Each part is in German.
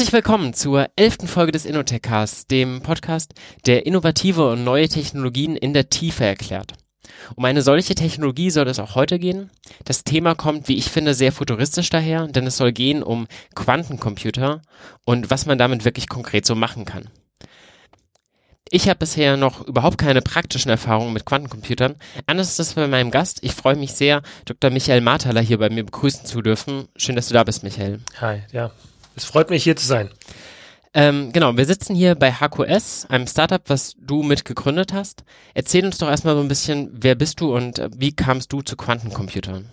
Herzlich willkommen zur elften Folge des Innotech-Casts, dem Podcast, der innovative und neue Technologien in der Tiefe erklärt. Um eine solche Technologie soll es auch heute gehen. Das Thema kommt, wie ich finde, sehr futuristisch daher, denn es soll gehen um Quantencomputer und was man damit wirklich konkret so machen kann. Ich habe bisher noch überhaupt keine praktischen Erfahrungen mit Quantencomputern. Anders ist das bei meinem Gast. Ich freue mich sehr, Dr. Michael Marthaler hier bei mir begrüßen zu dürfen. Schön, dass du da bist, Michael. Hi, ja, es freut mich, hier zu sein. Ähm, genau, wir sitzen hier bei HQS, einem Startup, was du mitgegründet hast. Erzähl uns doch erstmal so ein bisschen, wer bist du und äh, wie kamst du zu Quantencomputern?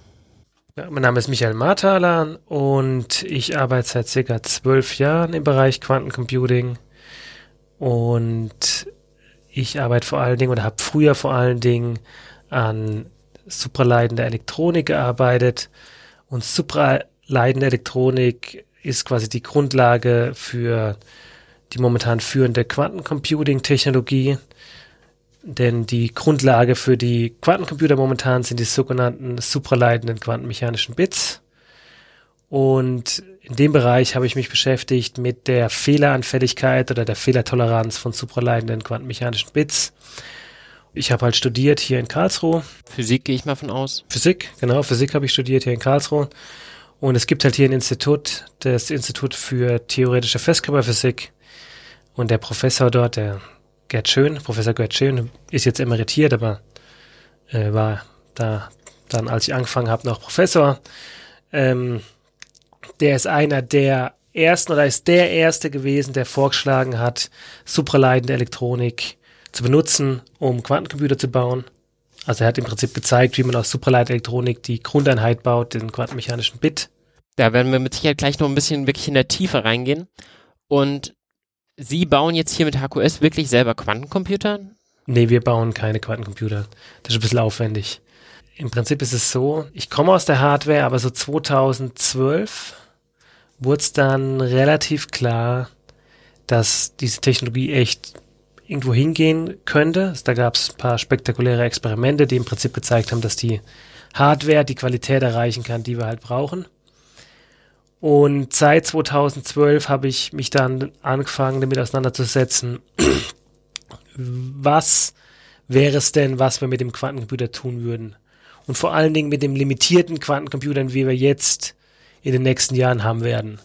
Ja, mein Name ist Michael Marthaler und ich arbeite seit circa zwölf Jahren im Bereich Quantencomputing und ich arbeite vor allen Dingen oder habe früher vor allen Dingen an supraleitender Elektronik gearbeitet und supraleitende Elektronik ist quasi die Grundlage für die momentan führende Quantencomputing-Technologie. Denn die Grundlage für die Quantencomputer momentan sind die sogenannten supraleitenden quantenmechanischen Bits. Und in dem Bereich habe ich mich beschäftigt mit der Fehleranfälligkeit oder der Fehlertoleranz von supraleitenden quantenmechanischen Bits. Ich habe halt studiert hier in Karlsruhe. Physik gehe ich mal von aus. Physik, genau, Physik habe ich studiert hier in Karlsruhe. Und es gibt halt hier ein Institut, das Institut für theoretische Festkörperphysik. Und der Professor dort, der Gerd Schön, Professor Gerd Schön, ist jetzt emeritiert, aber äh, war da dann, als ich angefangen habe, noch Professor. Ähm, der ist einer der ersten oder ist der erste gewesen, der vorgeschlagen hat, supraleitende Elektronik zu benutzen, um Quantencomputer zu bauen. Also er hat im Prinzip gezeigt, wie man aus Supraleitelektronik die Grundeinheit baut, den quantenmechanischen Bit. Da werden wir mit Sicherheit gleich noch ein bisschen wirklich in der Tiefe reingehen. Und Sie bauen jetzt hier mit HQS wirklich selber Quantencomputer? Nee, wir bauen keine Quantencomputer. Das ist ein bisschen aufwendig. Im Prinzip ist es so, ich komme aus der Hardware, aber so 2012 wurde es dann relativ klar, dass diese Technologie echt irgendwo hingehen könnte. Da gab es ein paar spektakuläre Experimente, die im Prinzip gezeigt haben, dass die Hardware die Qualität erreichen kann, die wir halt brauchen. Und seit 2012 habe ich mich dann angefangen, damit auseinanderzusetzen, was wäre es denn, was wir mit dem Quantencomputer tun würden. Und vor allen Dingen mit dem limitierten Quantencomputer, wie wir jetzt in den nächsten Jahren haben werden.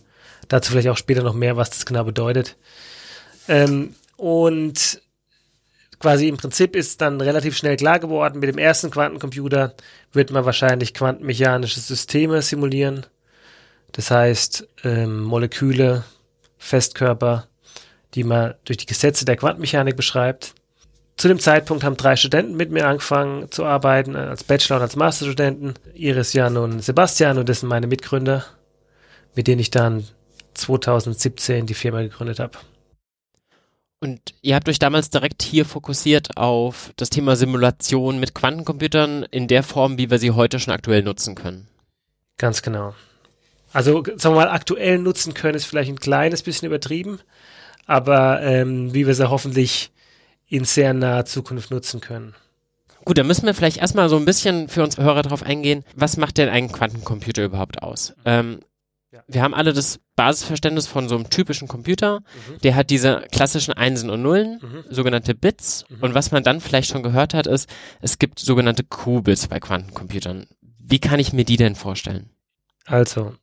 Dazu vielleicht auch später noch mehr, was das genau bedeutet. Ähm, und quasi im Prinzip ist dann relativ schnell klar geworden, mit dem ersten Quantencomputer wird man wahrscheinlich quantenmechanische Systeme simulieren. Das heißt, ähm, Moleküle, Festkörper, die man durch die Gesetze der Quantenmechanik beschreibt. Zu dem Zeitpunkt haben drei Studenten mit mir angefangen zu arbeiten, als Bachelor- und als Masterstudenten. Iris, Jan und Sebastian, und das sind meine Mitgründer, mit denen ich dann 2017 die Firma gegründet habe. Und ihr habt euch damals direkt hier fokussiert auf das Thema Simulation mit Quantencomputern in der Form, wie wir sie heute schon aktuell nutzen können. Ganz genau. Also, sagen wir mal, aktuell nutzen können ist vielleicht ein kleines bisschen übertrieben, aber ähm, wie wir sie hoffentlich in sehr naher Zukunft nutzen können. Gut, dann müssen wir vielleicht erstmal so ein bisschen für uns Hörer darauf eingehen, was macht denn ein Quantencomputer überhaupt aus? Ähm, ja. Wir haben alle das Basisverständnis von so einem typischen Computer. Mhm. Der hat diese klassischen Einsen und Nullen, mhm. sogenannte Bits. Mhm. Und was man dann vielleicht schon gehört hat, ist, es gibt sogenannte Qubits bei Quantencomputern. Wie kann ich mir die denn vorstellen? Also,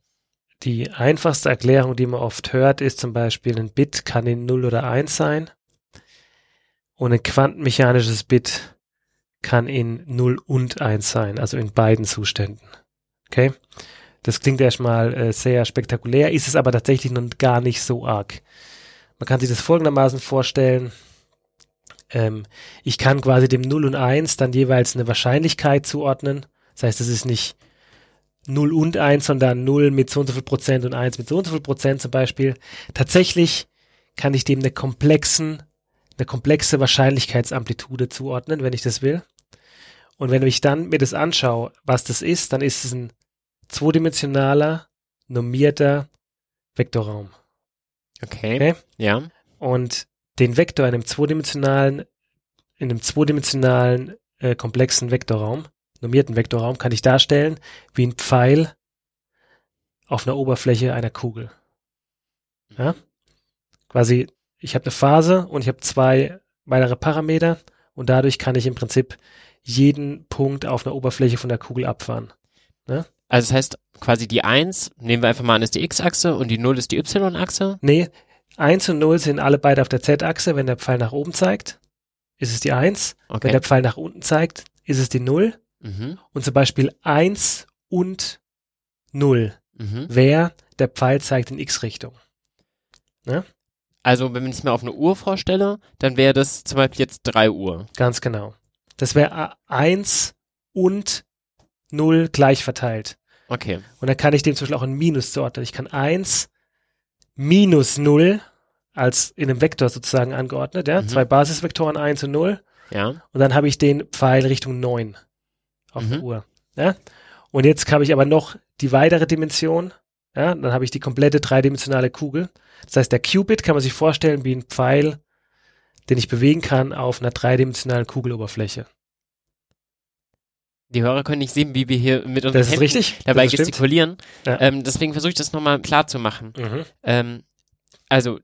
die einfachste Erklärung, die man oft hört, ist zum Beispiel, ein Bit kann in 0 oder 1 sein. Und ein quantenmechanisches Bit kann in 0 und 1 sein, also in beiden Zuständen. Okay? Das klingt erstmal äh, sehr spektakulär, ist es aber tatsächlich noch gar nicht so arg. Man kann sich das folgendermaßen vorstellen. Ähm, ich kann quasi dem 0 und 1 dann jeweils eine Wahrscheinlichkeit zuordnen. Das heißt, es ist nicht 0 und 1, sondern 0 mit so und so viel Prozent und 1 mit so und so viel Prozent zum Beispiel. Tatsächlich kann ich dem eine komplexen, eine komplexe Wahrscheinlichkeitsamplitude zuordnen, wenn ich das will. Und wenn ich dann mir das anschaue, was das ist, dann ist es ein zweidimensionaler, normierter Vektorraum. Okay. Okay? Ja. Und den Vektor in einem zweidimensionalen, in einem zweidimensionalen äh, komplexen Vektorraum, normierten Vektorraum, kann ich darstellen wie ein Pfeil auf einer Oberfläche einer Kugel. Ja? Quasi, ich habe eine Phase und ich habe zwei weitere Parameter und dadurch kann ich im Prinzip jeden Punkt auf einer Oberfläche von der Kugel abfahren. Also das heißt quasi die 1, nehmen wir einfach mal an, ist die x-Achse und die 0 ist die y-Achse. Nee, 1 und 0 sind alle beide auf der Z-Achse. Wenn der Pfeil nach oben zeigt, ist es die 1. Wenn Okay. der Pfeil nach unten zeigt, ist es die 0. Mhm. Und zum Beispiel 1 und 0 Mhm. wäre, der Pfeil zeigt in X-Richtung. Also wenn ich es mir auf eine Uhr vorstelle, dann wäre das zum Beispiel jetzt 3 Uhr. Ganz genau. Das wäre 1 und 0 gleich verteilt. Okay. Und dann kann ich dem zum Beispiel auch ein Minus zuordnen. Ich kann 1 minus 0 als in einem Vektor sozusagen angeordnet, ja. Mhm. Zwei Basisvektoren 1 und 0. Ja. Und dann habe ich den Pfeil Richtung 9 auf der Mhm. Uhr. Ja? Und jetzt habe ich aber noch die weitere Dimension. Ja? Dann habe ich die komplette dreidimensionale Kugel. Das heißt, der Qubit kann man sich vorstellen wie ein Pfeil, den ich bewegen kann auf einer dreidimensionalen Kugeloberfläche. Die Hörer können nicht sehen, wie wir hier mit unseren Das Händen richtig. dabei das gestikulieren. Ja. Ähm, deswegen versuche ich das nochmal klar zu machen. Mhm. Ähm, also,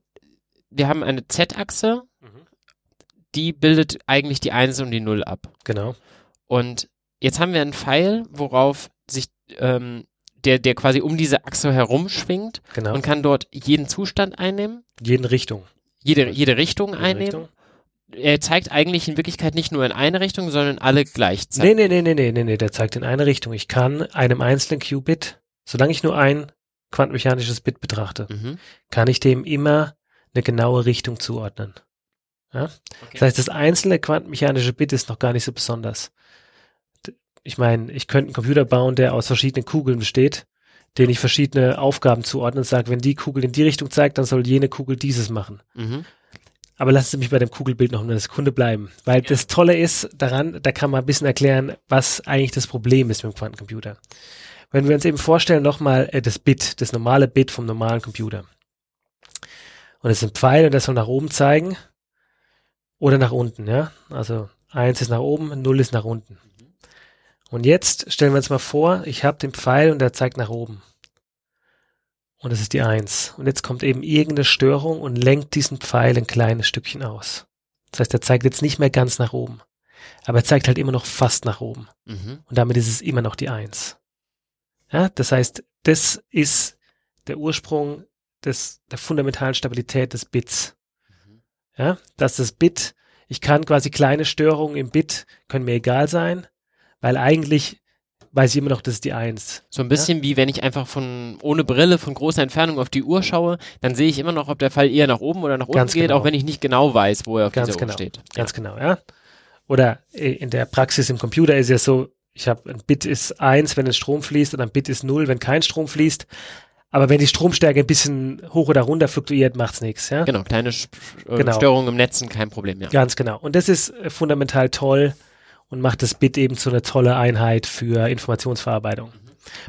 wir haben eine Z-Achse, Mhm. die bildet eigentlich die 1 und die 0 ab. Genau. Und jetzt haben wir einen Pfeil, worauf sich ähm, der, der quasi um diese Achse herumschwingt Genau. und kann dort jeden Zustand einnehmen, Jeden Richtung. jede, jede Richtung Jede einnehmen. Richtung. Er zeigt eigentlich in Wirklichkeit nicht nur in eine Richtung, sondern alle gleichzeitig. Nee, nee, nee, nee, nee, nee, nee, der zeigt in eine Richtung. Ich kann einem einzelnen Qubit, solange ich nur ein quantenmechanisches Bit betrachte, Mhm. kann ich dem immer eine genaue Richtung zuordnen. Ja? Okay. Das heißt, das einzelne quantenmechanische Bit ist noch gar nicht so besonders. Ich meine, ich könnte einen Computer bauen, der aus verschiedenen Kugeln besteht, den ich verschiedene Aufgaben zuordne und sage, wenn die Kugel in die Richtung zeigt, dann soll jene Kugel dieses machen. Mhm. Aber lassen Sie mich bei dem Kugelbild noch eine Sekunde bleiben. Weil das Tolle ist daran, da kann man ein bisschen erklären, was eigentlich das Problem ist mit dem Quantencomputer. Wenn wir uns eben vorstellen, nochmal äh, das Bit, das normale Bit vom normalen Computer. Und es ist ein Pfeil und das soll nach oben zeigen oder nach unten, ja. Also eins ist nach oben, null ist nach unten. Und jetzt stellen wir uns mal vor, ich habe den Pfeil und der zeigt nach oben. Und das ist die Eins. Und jetzt kommt eben irgendeine Störung und lenkt diesen Pfeil ein kleines Stückchen aus. Das heißt, er zeigt jetzt nicht mehr ganz nach oben. Aber er zeigt halt immer noch fast nach oben. Mhm. Und damit ist es immer noch die Eins. Ja, das heißt, das ist der Ursprung des, der fundamentalen Stabilität des Bits. Ja, dass das Bit, ich kann quasi kleine Störungen im Bit, können mir egal sein, weil eigentlich weiß ich immer noch, das ist die Eins. So ein bisschen wie wenn ich einfach von ohne Brille von großer Entfernung auf die Uhr schaue, dann sehe ich immer noch, ob der Fall eher nach oben oder nach unten Ganz geht, genau. auch wenn ich nicht genau weiß, wo er auf Ganz dieser genau. Uhr steht. Ganz genau, ja. Oder äh, in der Praxis im Computer ist ja so, ich habe ein Bit ist eins, wenn ein Strom fließt und ein Bit ist null, wenn kein Strom fließt. Aber wenn die Stromstärke ein bisschen hoch oder runter fluktuiert, macht's nichts, ja. Genau, kleine Sch äh, Genau. Störungen im Netzen, kein Problem, ja. Ganz genau. Und das ist äh, fundamental toll und macht das Bit eben zu einer tolle Einheit für Informationsverarbeitung.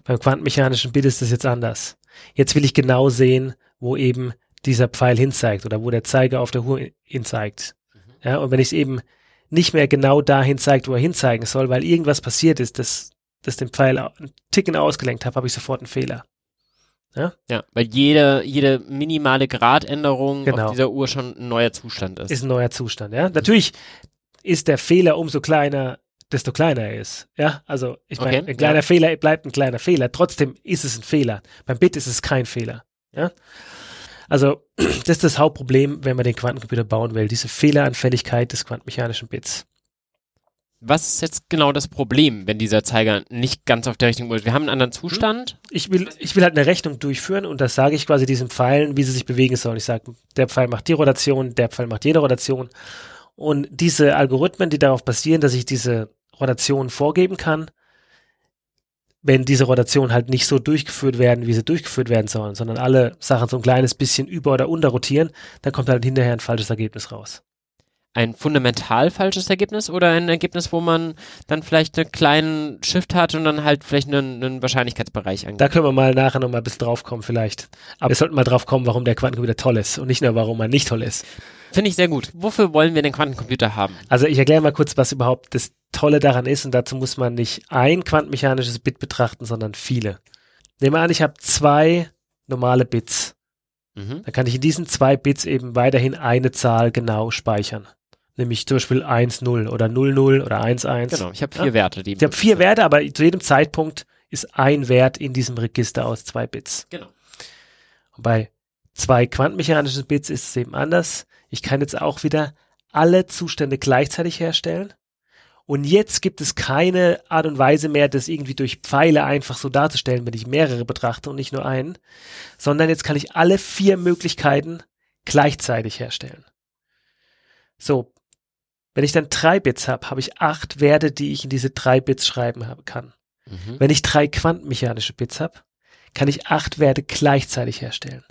Beim quantenmechanischen Bit ist das jetzt anders. Jetzt will ich genau sehen, wo eben dieser Pfeil hinzeigt oder wo der Zeiger auf der Uhr hinzeigt. Ja, und wenn ich es eben nicht mehr genau dahin zeigt, wo er hinzeigen soll, weil irgendwas passiert ist, das, das den Pfeil einen Ticken ausgelenkt habe, habe ich sofort einen Fehler. Ja, weil jede, jede minimale Gradänderung Genau. auf dieser Uhr schon ein neuer Zustand ist. ist ein neuer Zustand, ja. Natürlich ist der Fehler umso kleiner, desto kleiner er ist. Ja, also ich meine, Okay, ein kleiner ja. Fehler bleibt ein kleiner Fehler. Trotzdem ist es ein Fehler. Beim Bit ist es kein Fehler. Ja, also das ist das Hauptproblem, wenn man den Quantencomputer bauen will, diese Fehleranfälligkeit des quantenmechanischen Bits. Was ist jetzt genau das Problem, wenn dieser Zeiger nicht ganz auf der Uhr ist? Wir haben einen anderen Zustand. Ich will, ich will halt eine Rechnung durchführen und das sage ich quasi diesen Pfeilen, wie sie sich bewegen sollen. Ich sage, der Pfeil macht die Rotation, der Pfeil macht jede Rotation Und diese Algorithmen, die darauf basieren, dass ich diese Rotation vorgeben kann, wenn diese Rotationen halt nicht so durchgeführt werden, wie sie durchgeführt werden sollen, sondern alle Sachen so ein kleines bisschen über- oder unter rotieren, dann kommt halt hinterher ein falsches Ergebnis raus. Ein fundamental falsches Ergebnis oder ein Ergebnis, wo man dann vielleicht einen kleinen Shift hat und dann halt vielleicht einen, einen Wahrscheinlichkeitsbereich angeht? Da können wir mal nachher noch mal ein bisschen drauf kommen vielleicht. Aber wir sollten mal drauf kommen, warum der Quantencomputer toll ist und nicht nur, warum er nicht toll ist. Finde ich sehr gut. Wofür wollen wir den Quantencomputer haben? Also ich erkläre mal kurz, was überhaupt das Tolle daran ist und dazu muss man nicht ein quantenmechanisches Bit betrachten, sondern viele. Nehmen wir an, ich habe zwei normale Bits. Mhm. Dann kann ich in diesen zwei Bits eben weiterhin eine Zahl genau speichern. Nämlich zum Beispiel 1, 0 oder 0, 0 oder 1, 1. Genau, ich habe vier Ja. Werte. Die Ich habe vier Werte, aber zu jedem Zeitpunkt ist ein Wert in diesem Register aus zwei Bits. Genau. Und bei zwei quantenmechanischen Bits ist es eben anders. Ich kann jetzt auch wieder alle Zustände gleichzeitig herstellen. Und jetzt gibt es keine Art und Weise mehr, das irgendwie durch Pfeile einfach so darzustellen, wenn ich mehrere betrachte und nicht nur einen, sondern jetzt kann ich alle vier Möglichkeiten gleichzeitig herstellen. So, wenn ich dann drei Bits habe, habe ich acht Werte, die ich in diese drei Bits schreiben habe, kann. Mhm. Wenn ich drei quantenmechanische Bits habe, kann ich acht Werte gleichzeitig herstellen.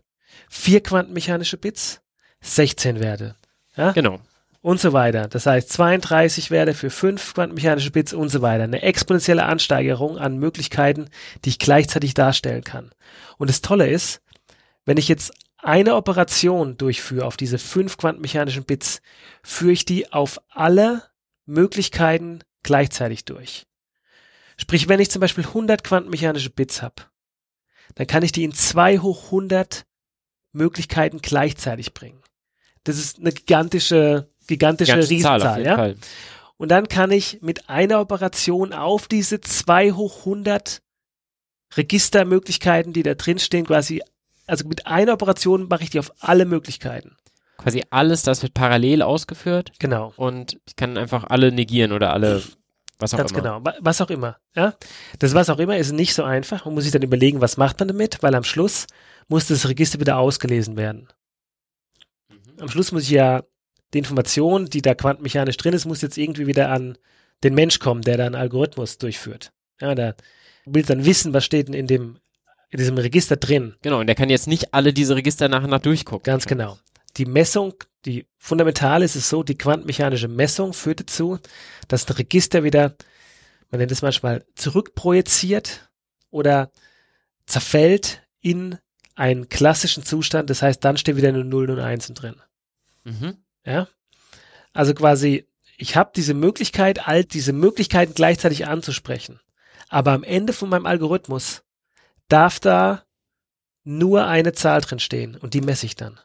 Vier quantenmechanische Bits, 16 Werte. Ja? Genau. Und so weiter. Das heißt 32 Werte für fünf quantenmechanische Bits und so weiter. Eine exponentielle Ansteigerung an Möglichkeiten, die ich gleichzeitig darstellen kann. Und das Tolle ist, wenn ich jetzt eine Operation durchführe auf diese fünf quantenmechanischen Bits, führe ich die auf alle Möglichkeiten gleichzeitig durch. Sprich, wenn ich zum Beispiel 100 quantenmechanische Bits habe, dann kann ich die in 2 hoch 100 Möglichkeiten gleichzeitig bringen. Das ist eine gigantische, gigantische Ganze Riesenzahl, Zahl ja. Fall. Und dann kann ich mit einer Operation auf diese 2 hoch 100 Registermöglichkeiten, die da drin stehen, quasi, also mit einer Operation mache ich die auf alle Möglichkeiten. Quasi alles, das wird parallel ausgeführt Genau. und ich kann einfach alle negieren oder alle, was auch Ganz immer. genau. Wa- Was auch immer. Ja? Das was auch immer ist nicht so einfach. Man muss sich dann überlegen, was macht man damit, weil am Schluss muss das Register wieder ausgelesen werden. Mhm. Am Schluss muss ich ja die Information, die da quantenmechanisch drin ist, muss jetzt irgendwie wieder an den Mensch kommen, der da einen Algorithmus durchführt. Ja, der will dann wissen, was steht denn in dem in diesem Register drin. Genau, und der kann jetzt nicht alle diese Register nach und nach durchgucken. Ganz genau. Die Messung, die fundamental ist es so, die quantenmechanische Messung führt dazu, dass ein Register wieder, man nennt es manchmal, zurückprojiziert oder zerfällt in einen klassischen Zustand. Das heißt, dann stehen wieder nur Nullen und Einsen drin. Mhm. Ja? Also quasi, ich habe diese Möglichkeit, all diese Möglichkeiten gleichzeitig anzusprechen. Aber am Ende von meinem Algorithmus darf da nur eine Zahl drin stehen und die messe ich dann.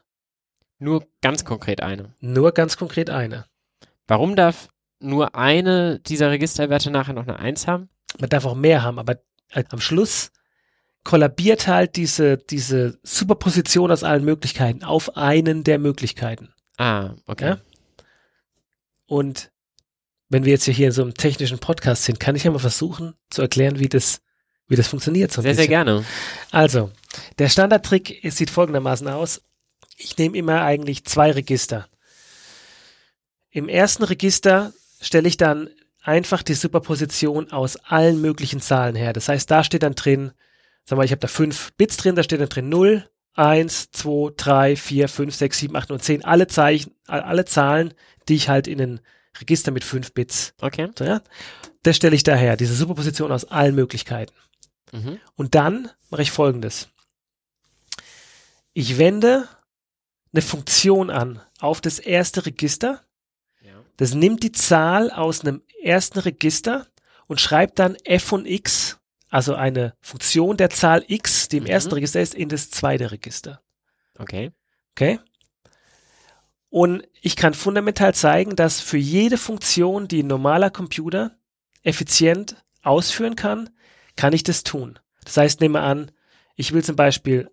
Nur ganz konkret eine. Nur ganz konkret eine. Warum darf nur eine dieser Registerwerte nachher noch eine Eins haben? Man darf auch mehr haben, aber äh, am Schluss kollabiert halt diese, diese Superposition aus allen Möglichkeiten auf einen der Möglichkeiten. Ah, okay. Ja? Und wenn wir jetzt hier in so einem technischen Podcast sind, kann ich ja mal versuchen zu erklären, wie das, wie das funktioniert. So Sehr, sehr gerne. Also, der Standardtrick sieht folgendermaßen aus. Ich nehme immer eigentlich zwei Register. Im ersten Register stelle ich dann einfach die Superposition aus allen möglichen Zahlen her. Das heißt, da steht dann drin, sag mal, ich habe da fünf Bits drin, da steht dann drin 0, 1, 2, 3, 4, 5, 6, 7, 8 und 10. Alle Zeichen, alle Zahlen, die ich halt in ein Register mit fünf Bits. Okay. So, ja? Das stelle ich daher, diese Superposition aus allen Möglichkeiten. Mhm. Und dann mache ich folgendes. Ich wende eine Funktion an auf das erste Register. Ja. Das nimmt die Zahl aus einem ersten Register und schreibt dann f von x, also eine Funktion der Zahl x, die im Mhm. ersten Register ist, in das zweite Register. Okay. Okay? Und ich kann fundamental zeigen, dass für jede Funktion, die ein normaler Computer effizient ausführen kann, kann ich das tun. Das heißt, nehme an, ich will zum Beispiel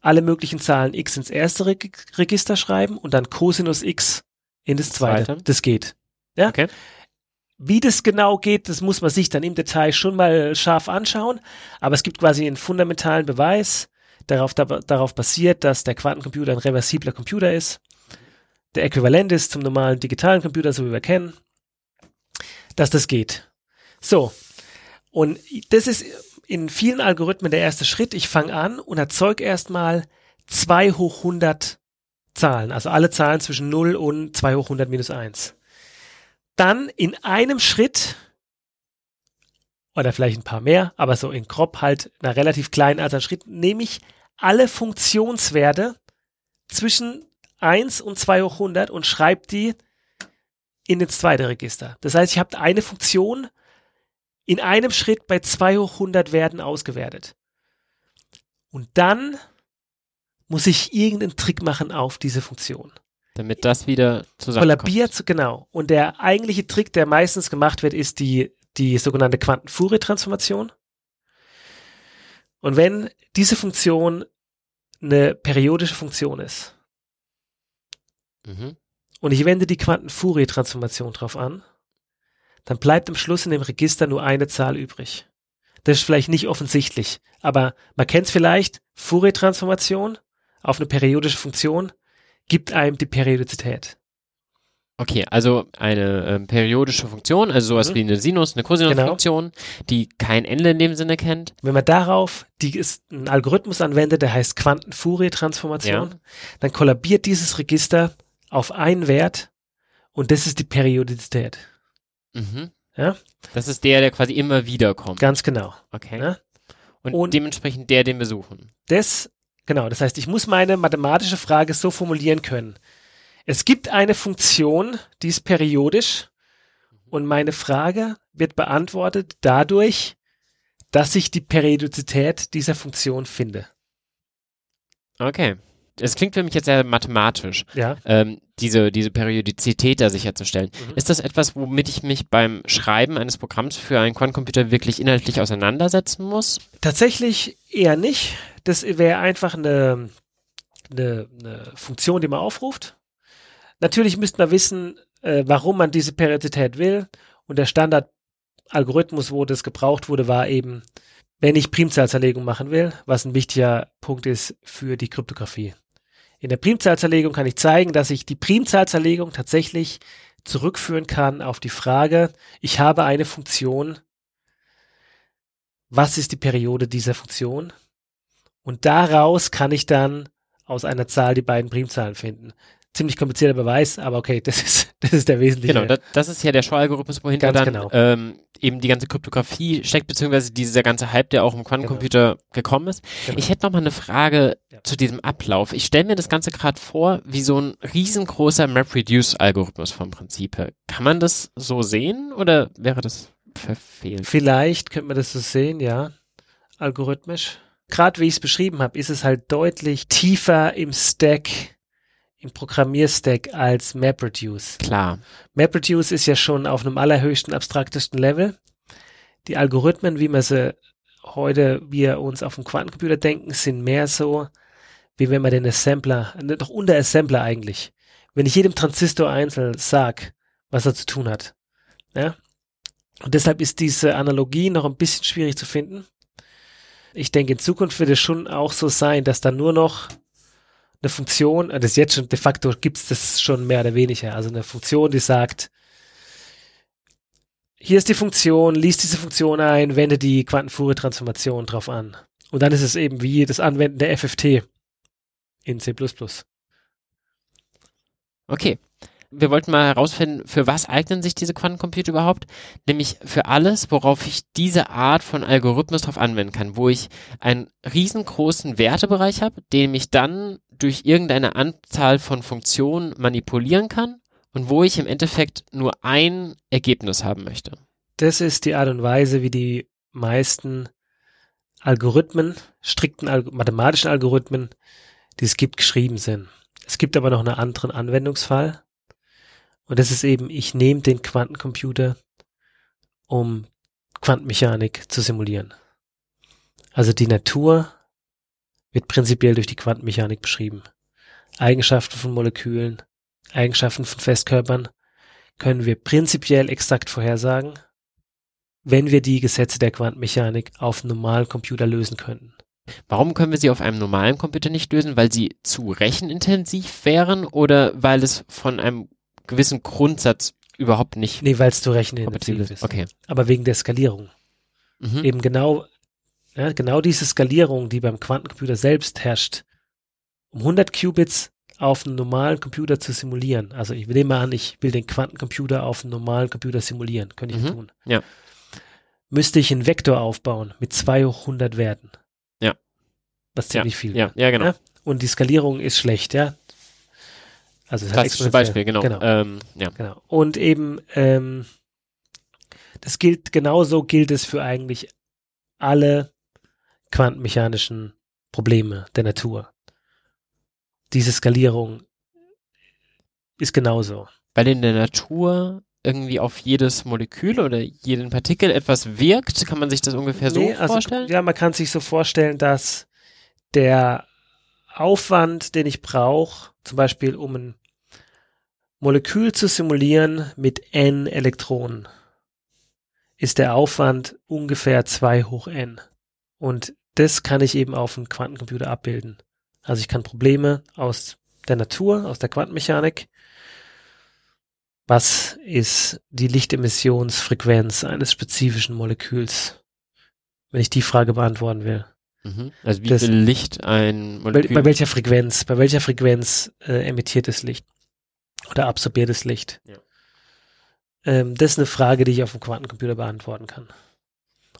alle möglichen Zahlen x ins erste Reg Register schreiben und dann Cosinus x in das zweite. Zweite. Das geht. Ja? Okay. Wie das genau geht, das muss man sich dann im Detail schon mal scharf anschauen. Aber es gibt quasi einen fundamentalen Beweis, darauf, da, darauf basiert, dass der Quantencomputer ein reversibler Computer ist. der Äquivalent ist zum normalen digitalen Computer, so wie wir kennen, dass das geht. So. Und das ist in vielen Algorithmen der erste Schritt. Ich fange an und erzeuge erstmal 2 hoch 100 Zahlen, also alle Zahlen zwischen 0 und 2 hoch 100 minus 1. Dann in einem Schritt oder vielleicht ein paar mehr, aber so in grob halt einer relativ kleinen Anzahl Schritt, nehme ich alle Funktionswerte zwischen 1 und 2 hoch 100 und schreibe die in ins zweite Register. Das heißt, ich habe eine Funktion in einem Schritt bei 2 hoch 100 Werten ausgewertet. Und dann muss ich irgendeinen Trick machen auf diese Funktion. Damit das wieder zusammenkommt. Kollabiert, genau. Und der eigentliche Trick, der meistens gemacht wird, ist die, die sogenannte Quanten-Fourier-Transformation. Und wenn diese Funktion eine periodische Funktion ist Mhm. und ich wende die Quanten-Fourier-Transformation drauf an, dann bleibt am Schluss in dem Register nur eine Zahl übrig. Das ist vielleicht nicht offensichtlich, aber man kennt es vielleicht, Fourier-Transformation auf eine periodische Funktion gibt einem die Periodizität. Okay, also eine ähm, periodische Funktion, also sowas Mhm. wie eine Sinus, eine Cosinus-Funktion, die kein Ende in dem Sinne kennt. Wenn man darauf die ist einen Algorithmus anwendet, der heißt Quanten-Fourier-Transformation, Ja. dann kollabiert dieses Register auf einen Wert und das ist die Periodizität. Mhm. Ja? Das ist der, der quasi immer wieder kommt. Ganz genau. Okay. Ja? Und, Und- dementsprechend der, den wir suchen. Das, genau, das heißt, ich muss meine mathematische Frage so formulieren können. Es gibt eine Funktion, die ist periodisch und meine Frage wird beantwortet dadurch, dass ich die Periodizität dieser Funktion finde. Okay. Es klingt für mich jetzt sehr mathematisch, Ja, ähm, diese, diese Periodizität da sicherzustellen. Mhm. Ist das etwas, womit ich mich beim Schreiben eines Programms für einen Quantencomputer wirklich inhaltlich auseinandersetzen muss? tatsächlich eher nicht. Das wäre einfach eine, eine, eine Funktion, die man aufruft. Natürlich müsste man wissen, äh, warum man diese Periodizität will. Und der Standardalgorithmus, wo das gebraucht wurde, war eben, wenn ich Primzahlzerlegung machen will, was ein wichtiger Punkt ist für die Kryptographie. In der Primzahlzerlegung kann ich zeigen, dass ich die Primzahlzerlegung tatsächlich zurückführen kann auf die Frage, ich habe eine Funktion, was ist die Periode dieser Funktion? Und daraus kann ich dann aus einer Zahl die beiden Primzahlen finden. Ziemlich komplizierter Beweis, aber okay, das ist, das ist der wesentliche. Genau, das, das ist ja der Shaw-Algorithmus, wohinter dann genau. ähm, eben die ganze Kryptographie steckt, beziehungsweise dieser ganze Hype, der auch im Quantencomputer gekommen ist. Genau. Ich hätte noch mal eine Frage Ja. zu diesem Ablauf. Ich stelle mir das Ganze gerade vor, wie so ein riesengroßer MapReduce-Algorithmus vom Prinzip her. Kann man das so sehen oder wäre das verfehlt? Vielleicht könnte man das so sehen, ja, algorithmisch. Gerade wie ich es beschrieben habe, ist es halt deutlich tiefer im Stack, im Programmierstack als MapReduce. Klar. MapReduce ist ja schon auf einem allerhöchsten, abstraktesten Level. Die Algorithmen, wie wir sie heute, wir uns auf dem Quantencomputer denken, sind mehr so, wie wenn man den Assembler, doch unter Assembler eigentlich. Wenn ich jedem Transistor einzeln sag, was er zu tun hat. Ja? Und deshalb ist diese Analogie noch ein bisschen schwierig zu finden. Ich denke, in Zukunft wird es schon auch so sein, dass da nur noch eine Funktion, das ist jetzt schon, de facto gibt es das schon mehr oder weniger, also eine Funktion, die sagt, hier ist die Funktion, liest diese Funktion ein, wende die Quantenfurie-Transformation drauf an. Und dann ist es eben wie das Anwenden der FFT in C++. Okay. Wir wollten mal herausfinden, für was eignen sich diese Quantencomputer überhaupt? Nämlich für alles, worauf ich diese Art von Algorithmus drauf anwenden kann, wo ich einen riesengroßen Wertebereich habe, den ich dann durch irgendeine Anzahl von Funktionen manipulieren kann und wo ich im Endeffekt nur ein Ergebnis haben möchte. Das ist die Art und Weise, wie die meisten Algorithmen, strikten Alg mathematischen Algorithmen, die es gibt, geschrieben sind. Es gibt aber noch einen anderen Anwendungsfall. Und das ist eben, ich nehme den Quantencomputer, um Quantenmechanik zu simulieren. Also die Natur wird prinzipiell durch die Quantenmechanik beschrieben. Eigenschaften von Molekülen, Eigenschaften von Festkörpern können wir prinzipiell exakt vorhersagen, wenn wir die Gesetze der Quantenmechanik auf einem normalen Computer lösen könnten. Warum können wir sie auf einem normalen Computer nicht lösen? Weil sie zu rechenintensiv wären oder weil es von einem gewissen Grundsatz überhaupt nicht Nee, weil es zu kompatibel rechenintensiv ist? Okay. Aber wegen der Skalierung. Mhm. Eben genau, ja, genau diese Skalierung, die beim Quantencomputer selbst herrscht, um 100 Qubits auf einem normalen Computer zu simulieren. Also ich nehme an, ich will den Quantencomputer auf einem normalen Computer simulieren. Könnte ich Mhm. tun. Ja. Müsste ich einen Vektor aufbauen mit 2 hoch 100 Werten. Ja. Was ziemlich viel Ja, ja, genau. Ja? Und die Skalierung ist schlecht, ja. Also exponentiell- Beispiel, genau. genau. Ähm, ja. Genau. Und eben, ähm, das gilt, genauso gilt es für eigentlich alle quantenmechanischen Probleme der Natur. Diese Skalierung ist genauso. Weil in der Natur irgendwie auf jedes Molekül oder jeden Partikel etwas wirkt, kann man sich das ungefähr so Nee, also, vorstellen? Ja, man kann sich so vorstellen, dass der Aufwand, den ich brauche, zum Beispiel um ein Molekül zu simulieren mit n Elektronen, ist der Aufwand ungefähr 2 hoch n. Und das kann ich eben auf einem Quantencomputer abbilden. Also ich kann Probleme aus der Natur, aus der Quantenmechanik. Was ist die Lichtemissionsfrequenz eines spezifischen Moleküls? Wenn ich die Frage beantworten will. Mhm. Also wie Das- viel Licht ein Bei, Molekül... bei welcher Frequenz, bei welcher Frequenz äh, emittiert das Licht oder absorbiert das Licht? Ja. Ähm, das ist eine Frage, die ich auf dem Quantencomputer beantworten kann.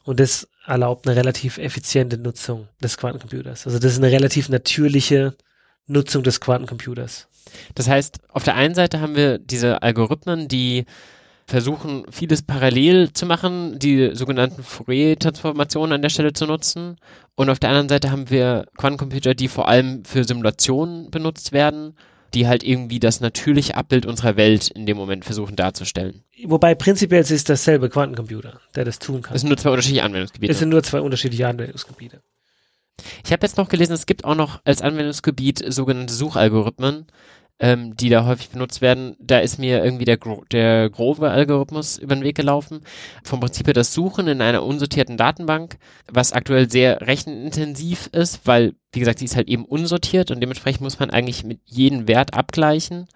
Und das erlaubt eine relativ effiziente Nutzung des Quantencomputers. Also das ist eine relativ natürliche Nutzung des Quantencomputers. Das heißt, auf der einen Seite haben wir diese Algorithmen, die versuchen, vieles parallel zu machen, die sogenannten Fourier-Transformationen an der Stelle zu nutzen. Und auf der anderen Seite haben wir Quantencomputer, die vor allem für Simulationen benutzt werden, die halt irgendwie das natürliche Abbild unserer Welt in dem Moment versuchen darzustellen. Wobei prinzipiell es ist dasselbe Quantencomputer, der das tun kann. Das sind nur zwei unterschiedliche Anwendungsgebiete. Es sind nur zwei unterschiedliche Anwendungsgebiete. Ich habe jetzt noch gelesen, es gibt auch noch als Anwendungsgebiet sogenannte Suchalgorithmen, ähm, die da häufig benutzt werden. Da ist mir irgendwie der, Gro der Grover-Algorithmus über den Weg gelaufen. Vom Prinzip her das Suchen in einer unsortierten Datenbank, was aktuell sehr rechenintensiv ist, weil, wie gesagt, sie ist halt eben unsortiert und dementsprechend muss man eigentlich mit jedem Wert abgleichen.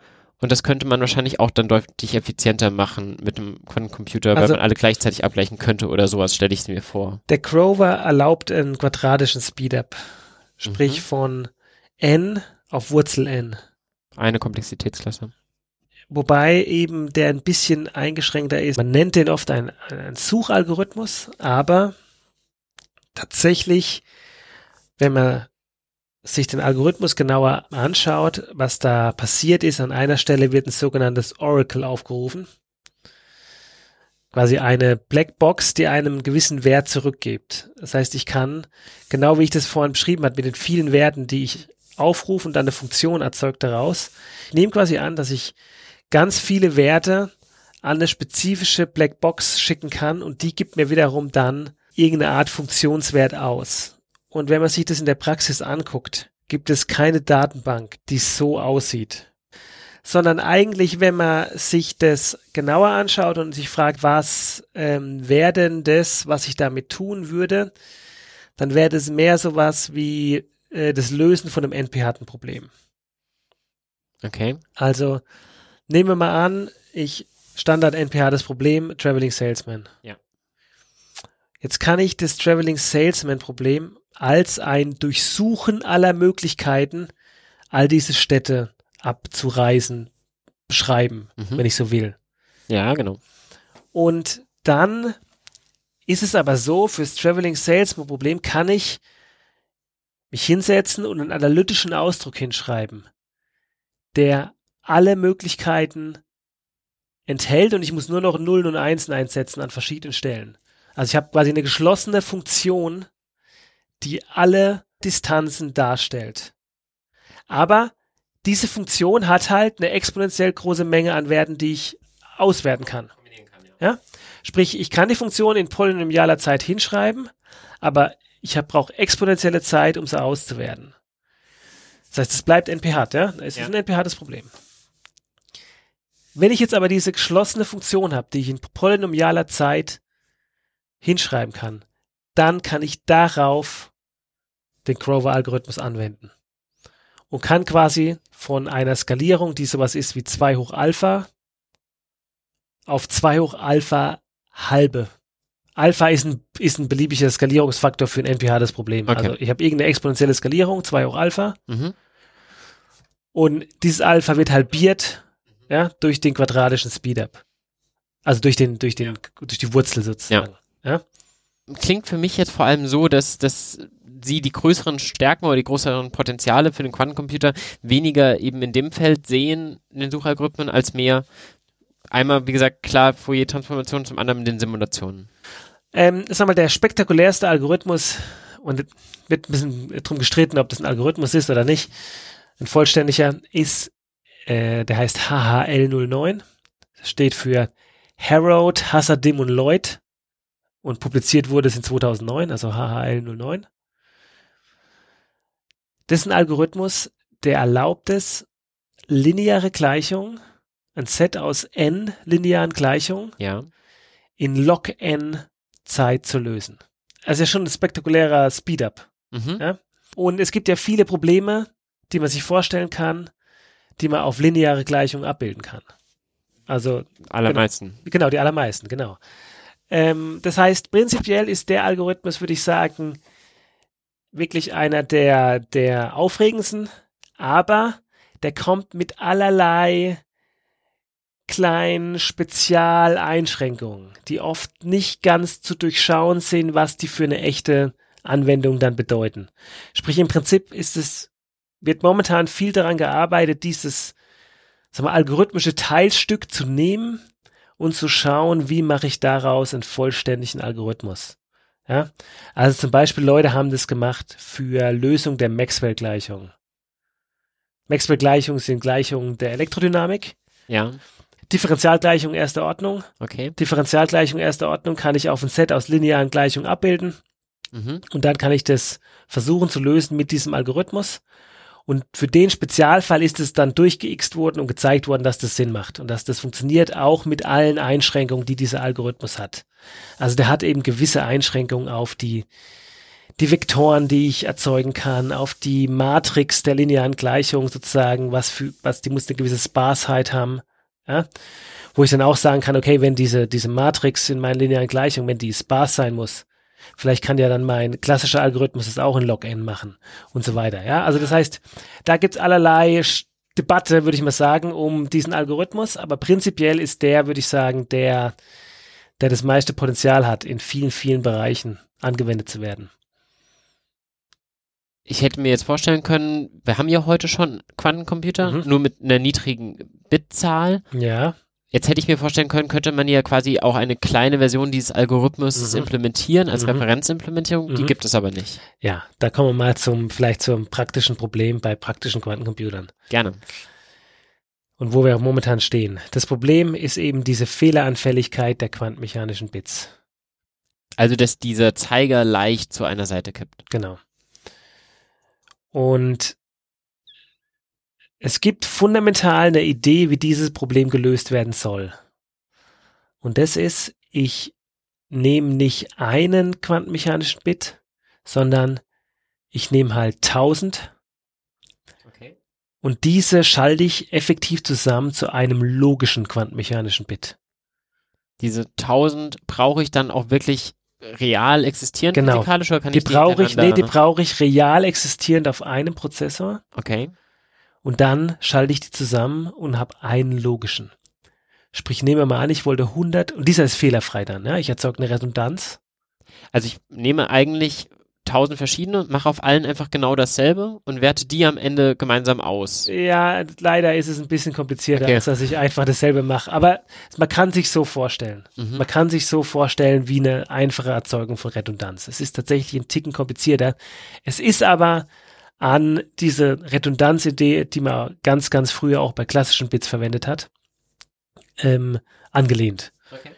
Und das könnte man wahrscheinlich auch dann deutlich effizienter machen mit einem Quantencomputer, weil Also- man alle gleichzeitig abgleichen könnte oder sowas, stelle ich mir vor. Der Grover erlaubt einen quadratischen Speedup, sprich Mhm. von n auf Wurzel n. Eine Komplexitätsklasse. Wobei eben der ein bisschen eingeschränkter ist. Man nennt den oft ein, ein Suchalgorithmus, aber tatsächlich, wenn man sich den Algorithmus genauer anschaut, was da passiert ist, an einer Stelle wird ein sogenanntes Oracle aufgerufen. Quasi eine Blackbox, die einem gewissen Wert zurückgibt. Das heißt, ich kann, genau wie ich das vorhin beschrieben habe, mit den vielen Werten, die ich aufrufe und dann eine Funktion erzeugt daraus, ich nehme quasi an, dass ich ganz viele Werte an eine spezifische Blackbox schicken kann und die gibt mir wiederum dann irgendeine Art Funktionswert aus. Und wenn man sich das in der Praxis anguckt, gibt es keine Datenbank, die so aussieht. Sondern eigentlich, wenn man sich das genauer anschaut und sich fragt, was ähm, wäre denn das, was ich damit tun würde, dann wäre das mehr sowas wie äh, das Lösen von einem NP-Problem. Okay. Also nehmen wir mal an, ich Standard NPH das Problem Traveling Salesman. Ja. Jetzt kann ich das Traveling Salesman Problem als ein Durchsuchen aller Möglichkeiten, all diese Städte abzureisen, beschreiben, Mhm. wenn ich so will. Ja, genau. Und dann ist es aber so, fürs Traveling Salesman Problem kann ich mich hinsetzen und einen analytischen Ausdruck hinschreiben, der alle Möglichkeiten enthält und ich muss nur noch Nullen und Einsen einsetzen an verschiedenen Stellen. Also ich habe quasi eine geschlossene Funktion, die alle Distanzen darstellt. Aber diese Funktion hat halt eine exponentiell große Menge an Werten, die ich auswerten kann. Ja? Sprich, ich kann die Funktion in polynomialer Zeit hinschreiben, aber ich brauche exponentielle Zeit, um sie auszuwerten. Das heißt, es bleibt NP-hart, ja? Es Ja. ist ein NP-hartes Problem. Wenn ich jetzt aber diese geschlossene Funktion habe, die ich in polynomialer Zeit hinschreiben kann, dann kann ich darauf den Grover-Algorithmus anwenden und kann quasi von einer Skalierung, die sowas ist wie 2 hoch Alpha, auf 2 hoch Alpha halbe. Alpha ist ein, ist ein beliebiger Skalierungsfaktor für ein NPH das Problem. Okay. Also ich habe irgendeine exponentielle Skalierung, 2 hoch Alpha, Mhm. und dieses Alpha wird halbiert ja, durch den quadratischen Speedup. Also durch den, durch den, durch die Wurzel sozusagen. Ja. Klingt für mich jetzt vor allem so, dass, dass sie die größeren Stärken oder die größeren Potenziale für den Quantencomputer weniger eben in dem Feld sehen, in den Suchalgorithmen, als mehr einmal, wie gesagt, klar Fourier-Transformation, zum anderen in den Simulationen. Ähm, sag mal, der spektakulärste Algorithmus, und es wird ein bisschen drum gestritten, ob das ein Algorithmus ist oder nicht, ein vollständiger, ist, äh, der heißt HHL09. Das steht für Harrod, Hassadim und Lloyd. Und publiziert wurde es in 2009, also HHL09. Das ist ein Algorithmus, der erlaubt es, lineare Gleichungen, ein Set aus n linearen Gleichungen, Ja. in log n Zeit zu lösen. Also ja schon ein spektakulärer Speedup. Mhm. Ja. Und es gibt ja viele Probleme, die man sich vorstellen kann, die man auf lineare Gleichungen abbilden kann. Also Allermeisten. Genau, die allermeisten, genau. Ähm, das heißt, prinzipiell ist der Algorithmus, würde ich sagen, wirklich einer der, der aufregendsten, aber der kommt mit allerlei kleinen Spezialeinschränkungen, die oft nicht ganz zu durchschauen sind, was die für eine echte Anwendung dann bedeuten. Sprich, im Prinzip ist es, wird momentan viel daran gearbeitet, dieses sagen wir, algorithmische Teilstück zu nehmen und zu schauen, wie mache ich daraus einen vollständigen Algorithmus. Ja? Also zum Beispiel Leute haben das gemacht für Lösung der Maxwell-Gleichung. Maxwell-Gleichungen sind Gleichungen der Elektrodynamik. Ja. Differentialgleichung erster Ordnung. Okay. Differentialgleichung erster Ordnung kann ich auf ein Set aus linearen Gleichungen abbilden. Mhm. Und dann kann ich das versuchen zu lösen mit diesem Algorithmus. Und für den Spezialfall ist es dann durchgeixt worden und gezeigt worden, dass das Sinn macht und dass das funktioniert auch mit allen Einschränkungen, die dieser Algorithmus hat. Also der hat eben gewisse Einschränkungen auf die, die Vektoren, die ich erzeugen kann, auf die Matrix der linearen Gleichung sozusagen, was für, was, die muss eine gewisse Sparsheit haben, ja. Wo ich dann auch sagen kann, okay, wenn diese, diese Matrix in meinen linearen Gleichungen, wenn die sparse sein muss, Vielleicht kann ja dann mein klassischer Algorithmus das auch in log-n machen und so weiter. Ja, also das heißt, da gibt's allerlei Debatte, würde ich mal sagen, um diesen Algorithmus. Aber prinzipiell ist der, würde ich sagen, der, der das meiste Potenzial hat, in vielen, vielen Bereichen angewendet zu werden. Ich hätte mir jetzt vorstellen können, wir haben ja heute schon Quantencomputer, Mhm. nur mit einer niedrigen Bitzahl. Ja, Jetzt hätte ich mir vorstellen können, könnte man ja quasi auch eine kleine Version dieses Algorithmus Mhm. implementieren als Mhm. Referenzimplementierung. Die Mhm. gibt es aber nicht. ja, da kommen wir mal zum, vielleicht zum praktischen Problem bei praktischen Quantencomputern. Gerne. Und wo wir auch momentan stehen. Das Problem ist eben diese Fehleranfälligkeit der quantenmechanischen Bits. Also, dass dieser Zeiger leicht zu einer Seite kippt. Genau. Und es gibt fundamental eine Idee, wie dieses Problem gelöst werden soll. Und das ist, ich nehme nicht einen quantenmechanischen Bit, sondern ich nehme halt 1000 Okay. und diese schalte ich effektiv zusammen zu einem logischen quantenmechanischen Bit. Diese 1000 brauche ich dann auch wirklich real existierend Genau. physikalisch oder kann Die ich brauche ich, nee, die brauche ich real existierend auf einem Prozessor Okay. und dann schalte ich die zusammen und habe einen logischen. Sprich, nehmen wir mal an, ich wollte 100 und dieser ist fehlerfrei dann, ja, ich erzeuge eine Redundanz. Also ich nehme eigentlich 1000 verschiedene, mache auf allen einfach genau dasselbe und werte die am Ende gemeinsam aus. Ja, leider ist es ein bisschen komplizierter, Okay. als dass ich einfach dasselbe mache, aber man kann sich so vorstellen. Mhm. Man kann sich so vorstellen wie eine einfache Erzeugung von Redundanz. Es ist tatsächlich ein Ticken komplizierter. Es ist aber an diese Redundanzidee, die man ganz, ganz früher auch bei klassischen Bits verwendet hat, ähm, angelehnt. Okay.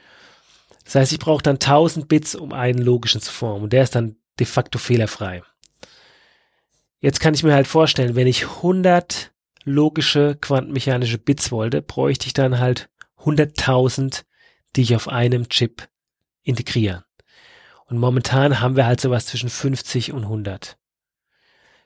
Das heißt, ich brauche dann 1000 Bits, um einen logischen zu formen. Und der ist dann de facto fehlerfrei. Jetzt kann ich mir halt vorstellen, wenn ich 100 logische quantenmechanische Bits wollte, bräuchte ich dann halt 100.000, die ich auf einem Chip integriere. Und momentan haben wir halt sowas zwischen 50 und 100.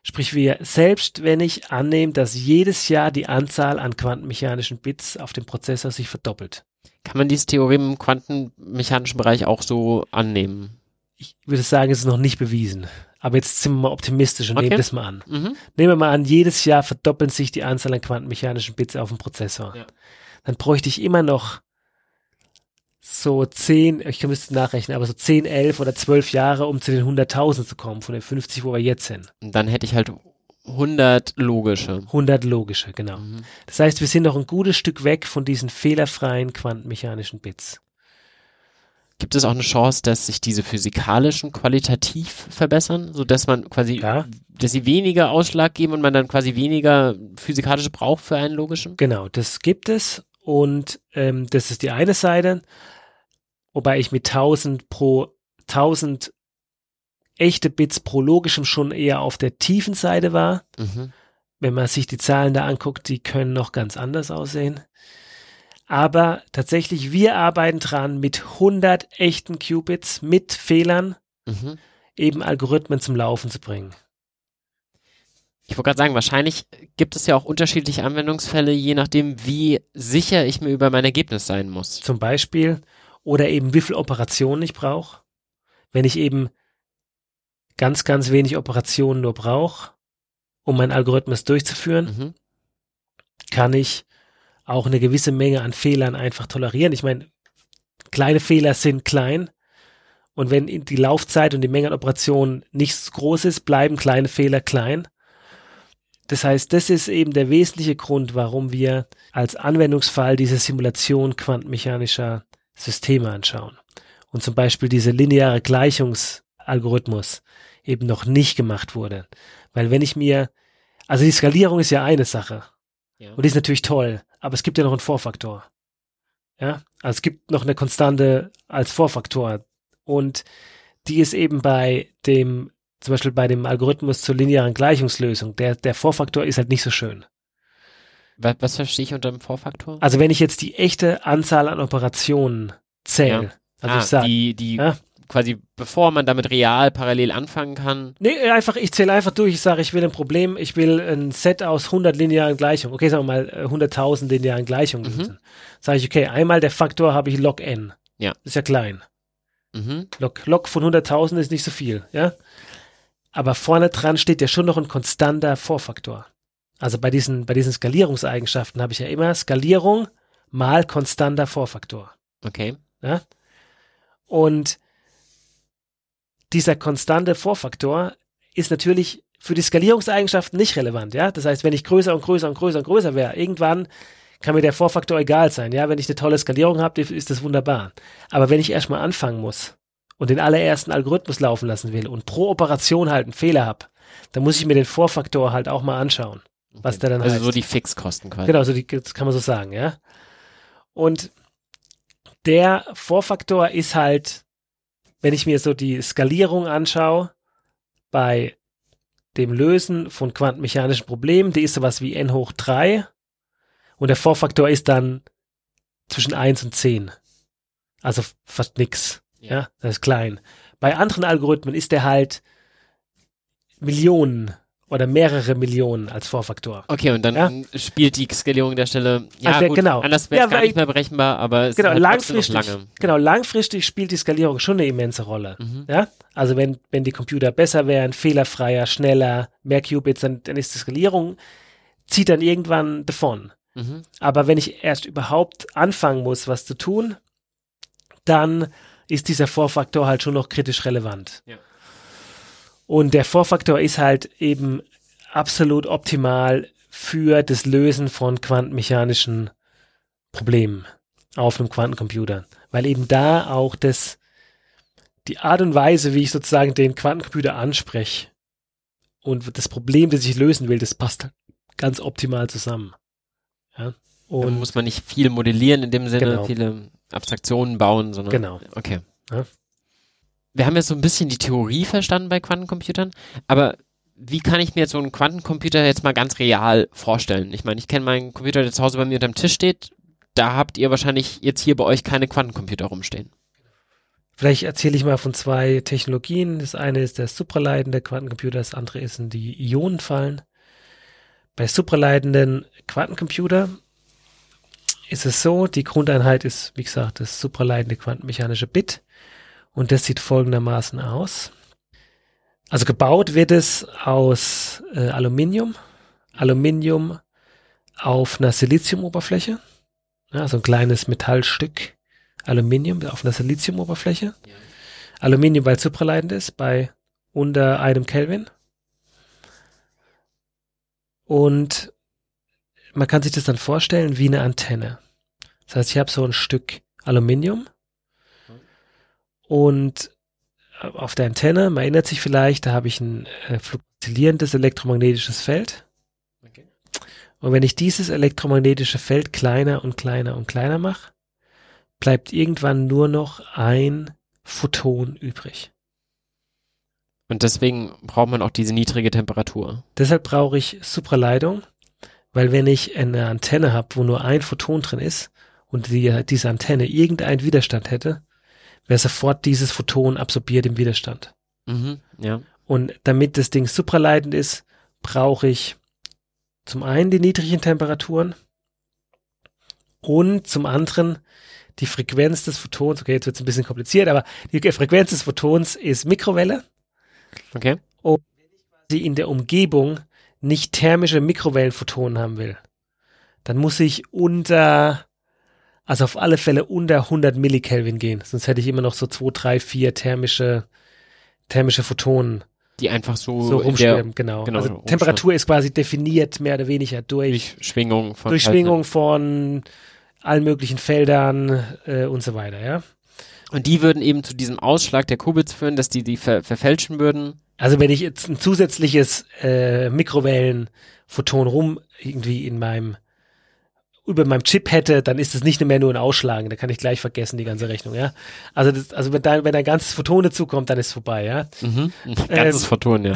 Sprich, wir, selbst wenn ich annehme, dass jedes Jahr die Anzahl an quantenmechanischen Bits auf dem Prozessor sich verdoppelt. Kann man dieses Theorem im quantenmechanischen Bereich auch so annehmen? Ich würde sagen, es ist noch nicht bewiesen. Aber jetzt sind wir mal optimistisch und Okay. nehmen das mal an. Mhm. Nehmen wir mal an, jedes Jahr verdoppeln sich die Anzahl an quantenmechanischen Bits auf dem Prozessor. Ja. Dann bräuchte ich immer noch so 10, ich müsste nachrechnen, aber so 10, 11 oder 12 Jahre, um zu den 100.000 zu kommen, von den 50, wo wir jetzt sind. Und dann hätte ich halt 100 logische. 100 logische, genau. Mhm. Das heißt, wir sind noch ein gutes Stück weg von diesen fehlerfreien quantenmechanischen Bits. Gibt es auch eine Chance, dass sich diese physikalischen qualitativ verbessern, so dass man quasi, Ja. dass sie weniger Ausschlag geben und man dann quasi weniger physikalische braucht für einen logischen? Genau, das gibt es und ähm, das ist die eine Seite, wobei ich mit 1000 pro 1000 echte Bits pro logischem schon eher auf der tiefen Seite war. Mhm. Wenn man sich die Zahlen da anguckt, die können noch ganz anders aussehen. Aber tatsächlich, wir arbeiten dran mit 100 echten Qubits mit Fehlern Mhm. eben Algorithmen zum Laufen zu bringen. Ich wollte gerade sagen, wahrscheinlich gibt es ja auch unterschiedliche Anwendungsfälle, je nachdem, wie sicher ich mir über mein Ergebnis sein muss. zum Beispiel, oder eben wie viel Operationen ich brauche. Wenn ich eben ganz, ganz wenig Operationen nur brauche, um meinen Algorithmus durchzuführen, Mhm. kann ich auch eine gewisse Menge an Fehlern einfach tolerieren. Ich meine, kleine Fehler sind klein. Und wenn die Laufzeit und die Menge an Operationen nicht groß ist, bleiben kleine Fehler klein. Das heißt, das ist eben der wesentliche Grund, warum wir als Anwendungsfall diese Simulation quantenmechanischer Systeme anschauen. Und zum Beispiel diese lineare Gleichungsalgorithmus eben noch nicht gemacht wurde. Weil wenn ich mir, also die Skalierung ist ja eine Sache. Ja. Und die ist natürlich toll, aber es gibt ja noch einen Vorfaktor. Ja, also es gibt noch eine Konstante als Vorfaktor. Und die ist eben bei dem, zum Beispiel bei dem Algorithmus zur linearen Gleichungslösung, der, der Vorfaktor ist halt nicht so schön. Was, was verstehe ich unter dem Vorfaktor? Also wenn ich jetzt die echte Anzahl an Operationen zähle, also ah, ich sage, die, die Ja. Quasi, bevor man damit real parallel anfangen kann. Nee, einfach, ich zähle einfach durch. Ich sage, ich will ein Problem, ich will ein Set aus 100 linearen Gleichungen. Okay, sagen wir mal äh, 100.000 linearen Gleichungen. Mhm. Sage ich, okay, einmal der Faktor habe ich log n. Ja. Ist ja klein. Mhm. Log, log von 100.000 ist nicht so viel, ja. Aber vorne dran steht ja schon noch ein konstanter Vorfaktor. Also bei diesen, bei diesen Skalierungseigenschaften habe ich ja immer Skalierung mal konstanter Vorfaktor. Okay. Ja? Und dieser konstante Vorfaktor ist natürlich für die Skalierungseigenschaften nicht relevant, ja. Das heißt, wenn ich größer und größer und größer und größer wäre, irgendwann kann mir der Vorfaktor egal sein, ja. Wenn ich eine tolle Skalierung habe, ist das wunderbar. Aber wenn ich erstmal anfangen muss und den allerersten Algorithmus laufen lassen will und pro Operation halt einen Fehler habe, dann muss ich mir den Vorfaktor halt auch mal anschauen. Was der dann Also heißt. so die Fixkosten quasi. Genau, so die, das kann man so sagen, ja. Und der Vorfaktor ist halt, wenn ich mir so die Skalierung anschaue, bei dem Lösen von quantenmechanischen Problemen, die ist sowas wie n hoch 3 und der Vorfaktor ist dann zwischen 1 und 10. Also fast nix. Ja. Ja, das ist klein. Bei anderen Algorithmen ist der halt Millionen oder mehrere Millionen als Vorfaktor. Okay, und dann Ja. spielt die Skalierung der Stelle, ja Also gut, genau. anders wäre es Ja, gar nicht mehr berechenbar, aber es Genau, ist halt noch langfristig, lange. genau, langfristig spielt die Skalierung schon eine immense Rolle. Mhm. Ja? Also wenn, wenn die Computer besser wären, fehlerfreier, schneller, mehr Qubits, dann, dann ist die Skalierung, zieht dann irgendwann davon. Mhm. Aber wenn ich erst überhaupt anfangen muss, was zu tun, dann ist dieser Vorfaktor halt schon noch kritisch relevant. Ja. Und der Vorfaktor ist halt eben absolut optimal für das Lösen von quantenmechanischen Problemen auf einem Quantencomputer. Weil eben da auch das, die Art und Weise, wie ich sozusagen den Quantencomputer anspreche und das Problem, das ich lösen will, das passt ganz optimal zusammen. Ja. Da Und muss man nicht viel modellieren in dem Sinne, Genau. viele Abstraktionen bauen, sondern genau. okay. Ja. Wir haben jetzt so ein bisschen die Theorie verstanden bei Quantencomputern, aber wie kann ich mir jetzt so einen Quantencomputer jetzt mal ganz real vorstellen? Ich meine, ich kenne meinen Computer, der zu Hause bei mir unterm Tisch steht. Da habt ihr wahrscheinlich jetzt hier bei euch keine Quantencomputer rumstehen. Vielleicht erzähle ich mal von zwei Technologien. Das eine ist der supraleitende Quantencomputer, das andere sind die Ionenfallen. Bei supraleitenden Quantencomputer ist es so, die Grundeinheit ist, wie gesagt, das supraleitende quantenmechanische Bit. Und das sieht folgendermaßen aus. Also gebaut wird es aus äh, Aluminium. Aluminium auf einer Siliziumoberfläche. Ja, also ein kleines Metallstück Aluminium auf einer Siliziumoberfläche. Ja. Aluminium, weil es supraleitend ist, bei unter einem Kelvin. Und man kann sich das dann vorstellen wie eine Antenne. Das heißt, ich habe so ein Stück Aluminium und auf der Antenne, man erinnert sich vielleicht, da habe ich ein äh, fluktuierendes elektromagnetisches Feld. Okay. Und wenn ich dieses elektromagnetische Feld kleiner und kleiner und kleiner mache, bleibt irgendwann nur noch ein Photon übrig. Und deswegen braucht man auch diese niedrige Temperatur. Deshalb brauche ich Supraleitung, weil wenn ich eine Antenne habe, wo nur ein Photon drin ist und die, diese Antenne irgendeinen Widerstand hätte, wäre sofort dieses Photon absorbiert im Widerstand. Mhm, ja. Und damit das Ding supraleitend ist, brauche ich zum einen die niedrigen Temperaturen und zum anderen die Frequenz des Photons. Okay, jetzt wird es ein bisschen kompliziert, aber die Frequenz des Photons ist Mikrowelle. Okay. Und wenn ich quasi in der Umgebung nicht thermische Mikrowellenphotonen haben will, dann muss ich unter, also auf alle Fälle unter 100 Millikelvin gehen. Sonst hätte ich immer noch so 2, 3, 4 thermische, thermische Photonen. Die einfach so, so rumschwimmen, genau. genau. Also Temperatur ist quasi definiert mehr oder weniger durch, durch Schwingung von, durch Schwingung von allen möglichen Feldern äh, und so weiter, ja. Und die würden eben zu diesem Ausschlag der Qubits führen, dass die die ver verfälschen würden. Also wenn ich jetzt ein zusätzliches äh, Mikrowellenphoton rum irgendwie in meinem über meinem Chip hätte, dann ist es nicht mehr nur ein Ausschlagen, da kann ich gleich vergessen die ganze Rechnung, ja. Also das, also wenn da wenn ein ganzes Photon dazukommt, dann ist es vorbei, ja. Mhm. Ganzes ähm, Photon, ja.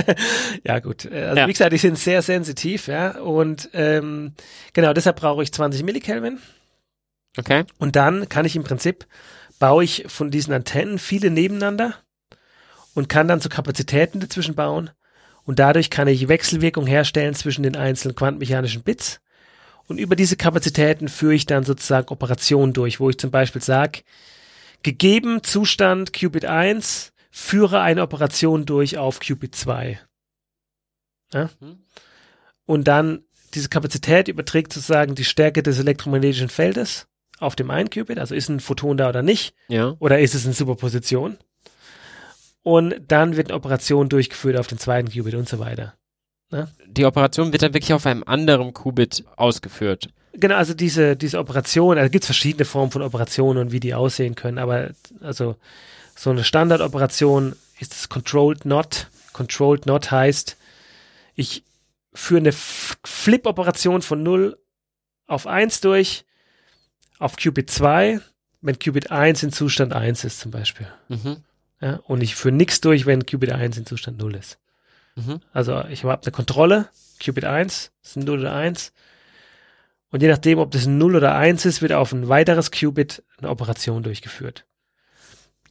ja gut, also ja. wie gesagt, die sind sehr sensitiv, ja. Und ähm, genau deshalb brauche ich 20 Millikelvin. Okay. Und dann kann ich im Prinzip baue ich von diesen Antennen viele nebeneinander und kann dann so Kapazitäten dazwischen bauen. Und dadurch kann ich Wechselwirkung herstellen zwischen den einzelnen quantenmechanischen Bits. Und über diese Kapazitäten führe ich dann sozusagen Operationen durch, wo ich zum Beispiel sage, gegeben Zustand Qubit 1, führe eine Operation durch auf Qubit 2. Ja? Mhm. Und dann diese Kapazität überträgt sozusagen die Stärke des elektromagnetischen Feldes auf dem einen Qubit, also ist ein Photon da oder nicht, ja. oder ist es in Superposition. Und dann wird eine Operation durchgeführt auf den zweiten Qubit und so weiter. Ne? Die Operation wird dann wirklich auf einem anderen Qubit ausgeführt. Genau, also diese, diese Operation, also gibt es verschiedene Formen von Operationen und wie die aussehen können, aber also so eine Standardoperation ist das Controlled Not. Controlled Not heißt, ich führe eine Flip-Operation von 0 auf 1 durch, auf Qubit 2, wenn Qubit 1 in Zustand 1 ist zum Beispiel. Mhm. Ja, und ich führe nichts durch, wenn Qubit 1 in Zustand 0 ist. Mhm. Also ich habe eine Kontrolle, Qubit 1, ist ein 0 oder 1. Und je nachdem, ob das ein 0 oder 1 ist, wird auf ein weiteres Qubit eine Operation durchgeführt.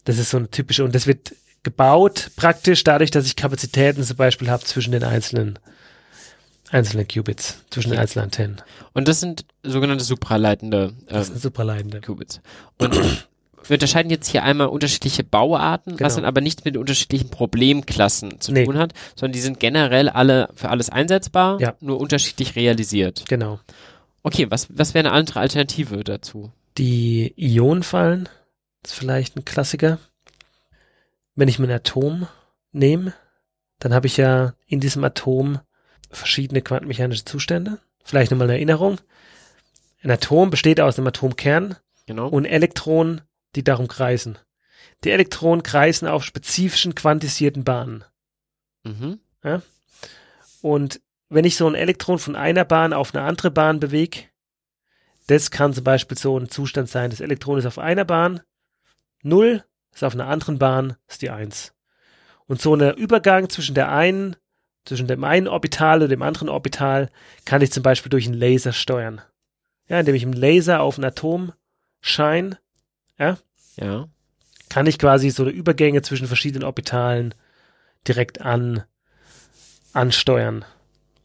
Das ist so eine typische, und das wird gebaut praktisch dadurch, dass ich Kapazitäten zum Beispiel habe zwischen den einzelnen einzelne Qubits zwischen den einzelnen Antennen. Und das sind sogenannte supraleitende, äh, das sind supraleitende Qubits. Und wir unterscheiden jetzt hier einmal unterschiedliche Bauarten, genau. was dann aber nichts mit unterschiedlichen Problemklassen zu nee. tun hat, sondern die sind generell alle für alles einsetzbar, ja. nur unterschiedlich realisiert. Genau. Okay, was, was wäre eine andere Alternative dazu? Die Ionenfallen ist vielleicht ein Klassiker. Wenn ich mir ein Atom nehme, dann habe ich ja in diesem Atom verschiedene quantenmechanische Zustände. Vielleicht nochmal eine Erinnerung. Ein Atom besteht aus einem Atomkern genau. und Elektronen, die darum kreisen. Die Elektronen kreisen auf spezifischen quantisierten Bahnen. Mhm. Ja? Und wenn ich so ein Elektron von einer Bahn auf eine andere Bahn bewege, das kann zum Beispiel so ein Zustand sein. Das Elektron ist auf einer Bahn, 0 ist auf einer anderen Bahn, ist die 1. Und so ein Übergang zwischen der einen, zwischen dem einen Orbital und dem anderen Orbital kann ich zum Beispiel durch einen Laser steuern. Ja, indem ich einen Laser auf ein Atom scheine, ja, ja. kann ich quasi so Übergänge zwischen verschiedenen Orbitalen direkt an, ansteuern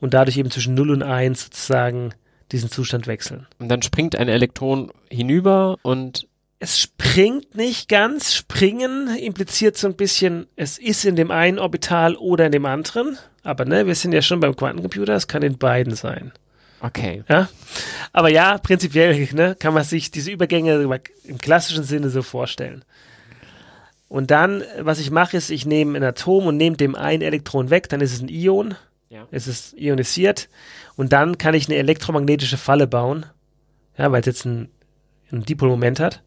und dadurch eben zwischen 0 und 1 sozusagen diesen Zustand wechseln. Und dann springt ein Elektron hinüber und es springt nicht ganz. Springen impliziert so ein bisschen, es ist in dem einen Orbital oder in dem anderen. Aber ne, wir sind ja schon beim Quantencomputer, es kann in beiden sein. Okay. Ja? Aber ja, prinzipiell ne, kann man sich diese Übergänge im klassischen Sinne so vorstellen. Und dann, was ich mache, ist, ich nehme ein Atom und nehme dem ein Elektron weg, dann ist es ein Ion, Ja. es ist ionisiert und dann kann ich eine elektromagnetische Falle bauen, ja, weil es jetzt ein, ein Dipolmoment hat.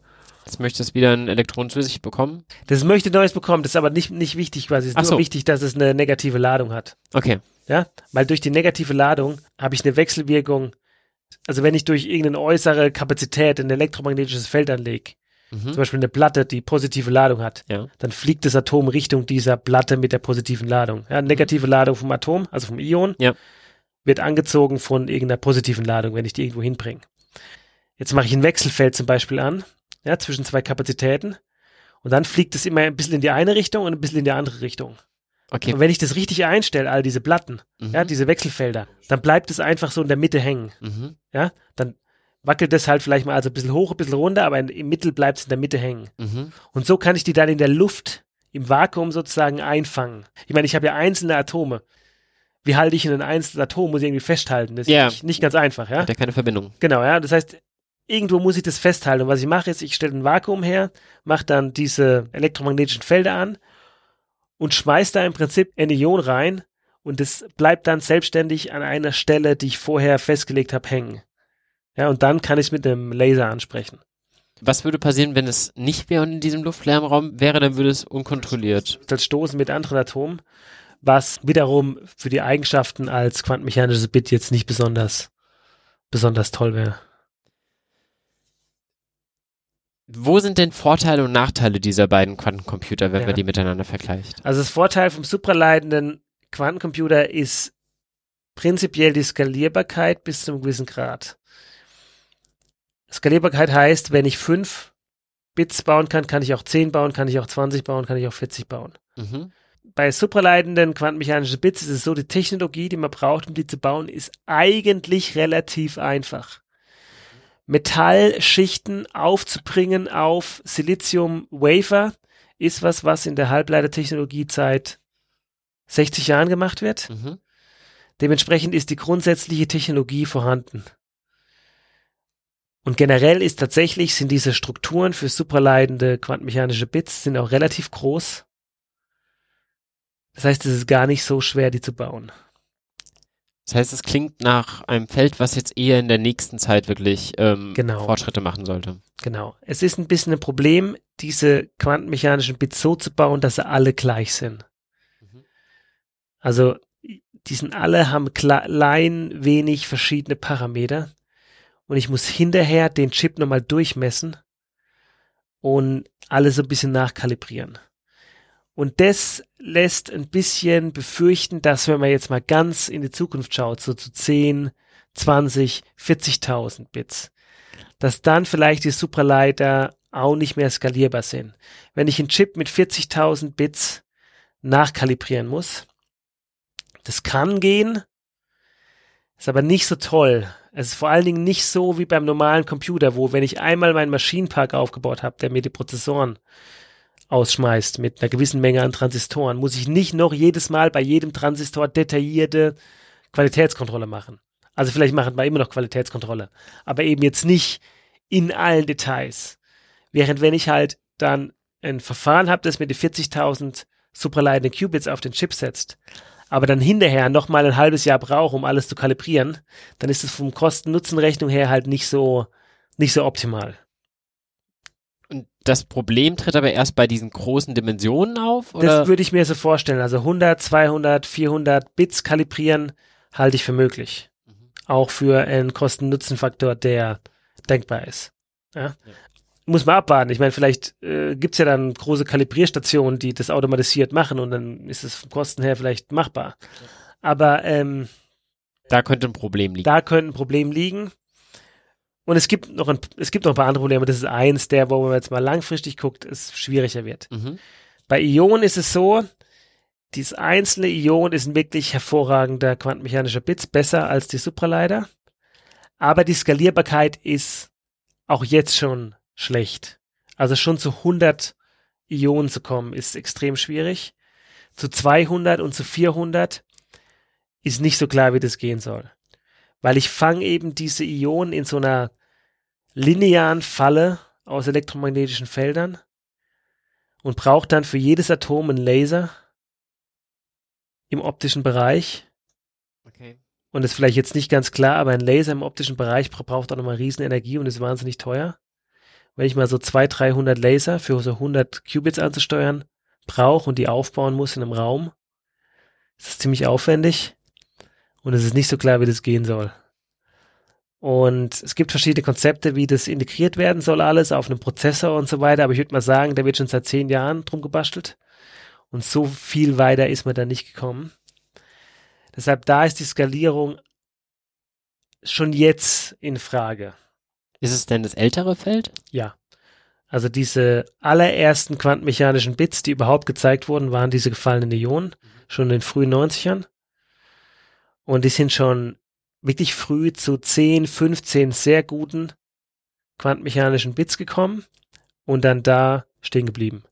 Jetzt möchtest du wieder ein Elektron zu sich bekommen. Das möchte Neues bekommen, das ist aber nicht, nicht wichtig quasi. Es ist Ach nur so. wichtig, dass es eine negative Ladung hat. Okay. Ja, weil durch die negative Ladung habe ich eine Wechselwirkung. Also wenn ich durch irgendeine äußere Kapazität ein elektromagnetisches Feld anlege, Mhm. zum Beispiel eine Platte, die positive Ladung hat, Ja. dann fliegt das Atom Richtung dieser Platte mit der positiven Ladung. Ja, negative Ladung vom Atom, also vom Ion, Ja. wird angezogen von irgendeiner positiven Ladung, wenn ich die irgendwo hinbringe. Jetzt mache ich ein Wechselfeld zum Beispiel an, ja, zwischen zwei Kapazitäten. Und dann fliegt es immer ein bisschen in die eine Richtung und ein bisschen in die andere Richtung. Okay. Und wenn ich das richtig einstelle, all diese Platten, Mhm. ja, diese Wechselfelder, dann bleibt es einfach so in der Mitte hängen. Mhm. Ja, dann wackelt das halt vielleicht mal also ein bisschen hoch, ein bisschen runter, aber in, im Mittel bleibt es in der Mitte hängen. Mhm. Und so kann ich die dann in der Luft, im Vakuum sozusagen einfangen. Ich meine, ich habe ja einzelne Atome. Wie halte ich ein einzelnes Atom? Muss ich irgendwie festhalten. Das ist nicht, nicht ganz einfach, ja? Hat ja keine Verbindung. Genau, ja. Das heißt, irgendwo muss ich das festhalten. Und was ich mache, ist, ich stelle ein Vakuum her, mache dann diese elektromagnetischen Felder an und schmeiß da im Prinzip ein Ion rein und das bleibt dann selbstständig an einer Stelle, die ich vorher festgelegt habe, hängen. Ja, und dann kann ich es mit einem Laser ansprechen. Was würde passieren, wenn es nicht und in diesem luftleeren Raum wäre, dann würde es unkontrolliert. Das Stoßen mit anderen Atomen, was wiederum für die Eigenschaften als quantenmechanisches Bit jetzt nicht besonders, besonders toll wäre. Wo sind denn Vorteile und Nachteile dieser beiden Quantencomputer, wenn Ja. man die miteinander vergleicht? Also das Vorteil vom supraleitenden Quantencomputer ist prinzipiell die Skalierbarkeit bis zu einem gewissen Grad. Skalierbarkeit heißt, wenn ich fünf Bits bauen kann, kann ich auch 10 bauen, kann ich auch 20 bauen, kann ich auch 40 bauen. Mhm. Bei supraleitenden quantenmechanischen Bits ist es so, die Technologie, die man braucht, um die zu bauen, ist eigentlich relativ einfach. Metallschichten aufzubringen auf Silizium-Wafer ist was, was in der Halbleitertechnologie seit 60 Jahren gemacht wird. Mhm. Dementsprechend ist die grundsätzliche Technologie vorhanden. Und generell ist tatsächlich, sind diese Strukturen für supraleitende quantenmechanische Bits sind auch relativ groß. Das heißt, es ist gar nicht so schwer, die zu bauen. Das heißt, es klingt nach einem Feld, was jetzt eher in der nächsten Zeit wirklich ähm, Genau. Fortschritte machen sollte. Genau. Es ist ein bisschen ein Problem, diese quantenmechanischen Bits so zu bauen, dass sie alle gleich sind. Mhm. Also, die sind alle, haben klein wenig verschiedene Parameter. Und ich muss hinterher den Chip nochmal durchmessen und alles so ein bisschen nachkalibrieren. Und das lässt ein bisschen befürchten, dass wenn man jetzt mal ganz in die Zukunft schaut, so zu 10, 20, 40.000 Bits, dass dann vielleicht die Supraleiter auch nicht mehr skalierbar sind. Wenn ich einen Chip mit 40.000 Bits nachkalibrieren muss, das kann gehen, ist aber nicht so toll. Es ist vor allen Dingen nicht so wie beim normalen Computer, wo wenn ich einmal meinen Maschinenpark aufgebaut habe, der mir die Prozessoren ausschmeißt mit einer gewissen Menge an Transistoren, muss ich nicht noch jedes Mal bei jedem Transistor detaillierte Qualitätskontrolle machen. Also vielleicht machen wir immer noch Qualitätskontrolle, aber eben jetzt nicht in allen Details. Während wenn ich halt dann ein Verfahren habe, das mir die 40.000 supraleitende Qubits auf den Chip setzt, aber dann hinterher noch mal ein halbes Jahr brauche, um alles zu kalibrieren, dann ist es vom Kosten-Nutzen-Rechnung her halt nicht so, nicht so optimal. Das Problem tritt aber erst bei diesen großen Dimensionen auf? Oder? Das würde ich mir so vorstellen. Also 100, 200, 400 Bits kalibrieren halte ich für möglich. Mhm. Auch für einen Kosten-Nutzen-Faktor, der denkbar ist. Ja? Muss man abwarten. Ich meine, vielleicht äh, gibt's ja dann große Kalibrierstationen, die das automatisiert machen und dann ist es vom Kosten her vielleicht machbar. Aber ähm, da könnte ein Problem liegen. da könnte ein Problem liegen. Und es gibt noch ein, es gibt noch ein paar andere Probleme. Das ist eins der, wo man jetzt mal langfristig guckt, es schwieriger wird. Mhm. Bei Ionen ist es so, dieses einzelne Ion ist ein wirklich hervorragender quantenmechanischer Bits, besser als die Supraleiter. Aber die Skalierbarkeit ist auch jetzt schon schlecht. Also schon zu 100 Ionen zu kommen, ist extrem schwierig. Zu 200 und zu 400 ist nicht so klar, wie das gehen soll. Weil ich fange eben diese Ionen in so einer linearen Falle aus elektromagnetischen Feldern und brauche dann für jedes Atom einen Laser im optischen Bereich. Okay. Und das ist vielleicht jetzt nicht ganz klar, aber ein Laser im optischen Bereich braucht auch nochmal riesen Energie und ist wahnsinnig teuer. Wenn ich mal so 200, 300 Laser für so 100 Qubits anzusteuern brauche und die aufbauen muss in einem Raum, ist das ziemlich aufwendig und es ist nicht so klar, wie das gehen soll. Und es gibt verschiedene Konzepte, wie das integriert werden soll, alles auf einem Prozessor und so weiter. Aber ich würde mal sagen, da wird schon seit zehn Jahren drum gebastelt. Und so viel weiter ist man da nicht gekommen. Deshalb da ist die Skalierung schon jetzt in Frage. Ist es denn das ältere Feld? Ja. Also diese allerersten quantenmechanischen Bits, die überhaupt gezeigt wurden, waren diese gefallenen Ionen, schon in den frühen 90ern. Und die sind schon wirklich früh zu 10, 15 sehr guten quantenmechanischen Bits gekommen und dann da stehen geblieben.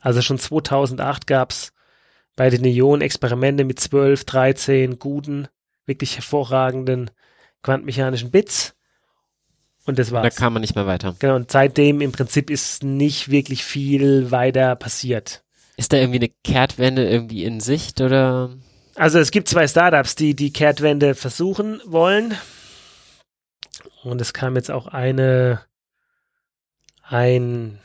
Also schon 2008 gab's bei den Ionen Experimente mit 12, 13 guten, wirklich hervorragenden quantenmechanischen Bits. Und das war's. Da kam man nicht mehr weiter. Genau, und seitdem im Prinzip ist nicht wirklich viel weiter passiert. Ist da irgendwie eine Kehrtwende irgendwie in Sicht oder? Also es gibt zwei Startups, die die Kehrtwende versuchen wollen. Und es kam jetzt auch eine, ein,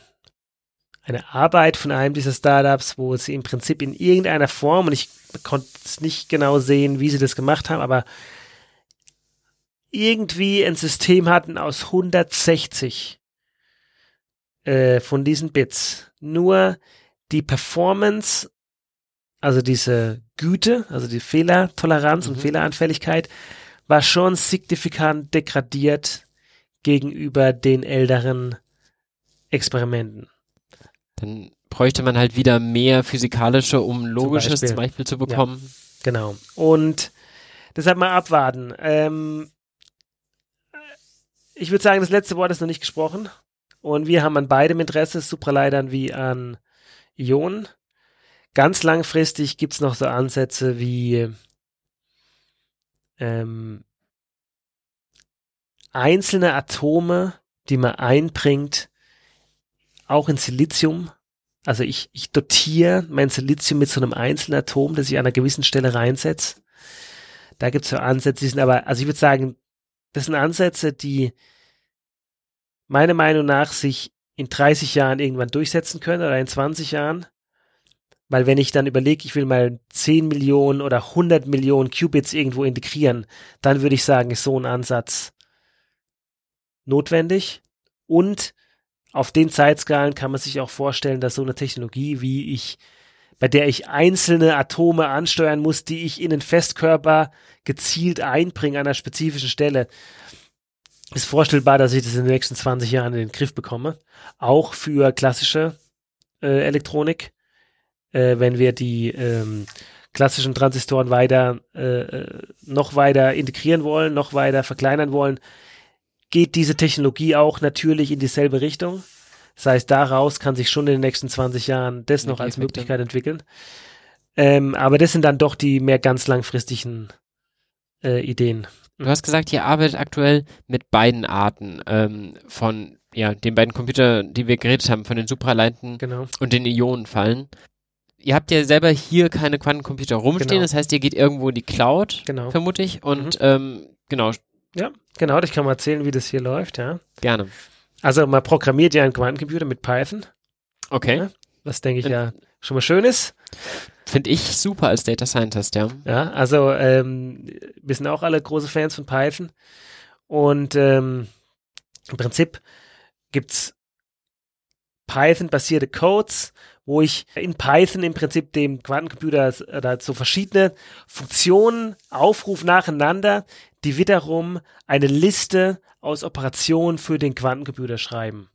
eine Arbeit von einem dieser Startups, wo sie im Prinzip in irgendeiner Form, und ich konnte es nicht genau sehen, wie sie das gemacht haben, aber irgendwie ein System hatten aus 160 äh, von diesen Bits. Nur die Performance, also diese Güte, also die Fehlertoleranz Mhm. und Fehleranfälligkeit, war schon signifikant degradiert gegenüber den älteren Experimenten. Dann bräuchte man halt wieder mehr physikalische, um logisches Beispiel. zum Beispiel zu bekommen. Genau. Und deshalb mal abwarten. Ähm, ich würde sagen, das letzte Wort ist noch nicht gesprochen. Und wir haben an beidem Interesse, Supraleitern wie an Ionen. Ganz langfristig gibt's noch so Ansätze wie ähm, einzelne Atome, die man einbringt, auch in Silizium. Also ich, ich dotiere mein Silizium mit so einem einzelnen Atom, das ich an einer gewissen Stelle reinsetze. Da gibt's so Ansätze, die sind aber, also ich würde sagen, das sind Ansätze, die meiner Meinung nach sich in 30 Jahren irgendwann durchsetzen können oder in 20 Jahren. Weil wenn ich dann überlege, ich will mal 10 Millionen oder 100 Millionen Qubits irgendwo integrieren, dann würde ich sagen, ist so ein Ansatz notwendig. Und auf den Zeitskalen kann man sich auch vorstellen, dass so eine Technologie, wie ich, bei der ich einzelne Atome ansteuern muss, die ich in den Festkörper gezielt einbringe an einer spezifischen Stelle, ist vorstellbar, dass ich das in den nächsten 20 Jahren in den Griff bekomme. Auch für klassische äh, Elektronik, äh, wenn wir die ähm, klassischen Transistoren weiter äh, äh, noch weiter integrieren wollen, noch weiter verkleinern wollen, geht diese Technologie auch natürlich in dieselbe Richtung. Das heißt, daraus kann sich schon in den nächsten 20 Jahren das noch als. Möglichkeit entwickeln. Ähm, aber das sind dann doch die mehr ganz langfristigen äh, Ideen. Du hast gesagt, ihr arbeitet aktuell mit beiden Arten ähm, von ja, den beiden Computern, die wir geredet haben, von den Supraleiten Genau. und den Ionenfallen. Ihr habt ja selber hier keine Quantencomputer rumstehen, Genau. das heißt, ihr geht irgendwo in die Cloud, Genau. vermute ich. Und ähm, genau, Ja, genau, ich kann mal erzählen, wie das hier läuft, ja. gerne. Also man programmiert ja einen Quantencomputer mit Python, Okay. Ja. was denke ich ja schon mal schön ist. Finde ich super als Data Scientist, ja. Ja, also ähm, wir sind auch alle große Fans von Python. Und ähm, im Prinzip gibt's Python-basierte Codes, wo ich in Python im Prinzip dem Quantencomputer s- oder so verschiedene Funktionen aufrufe nacheinander, die wiederum eine Liste aus Operationen für den Quantencomputer schreiben.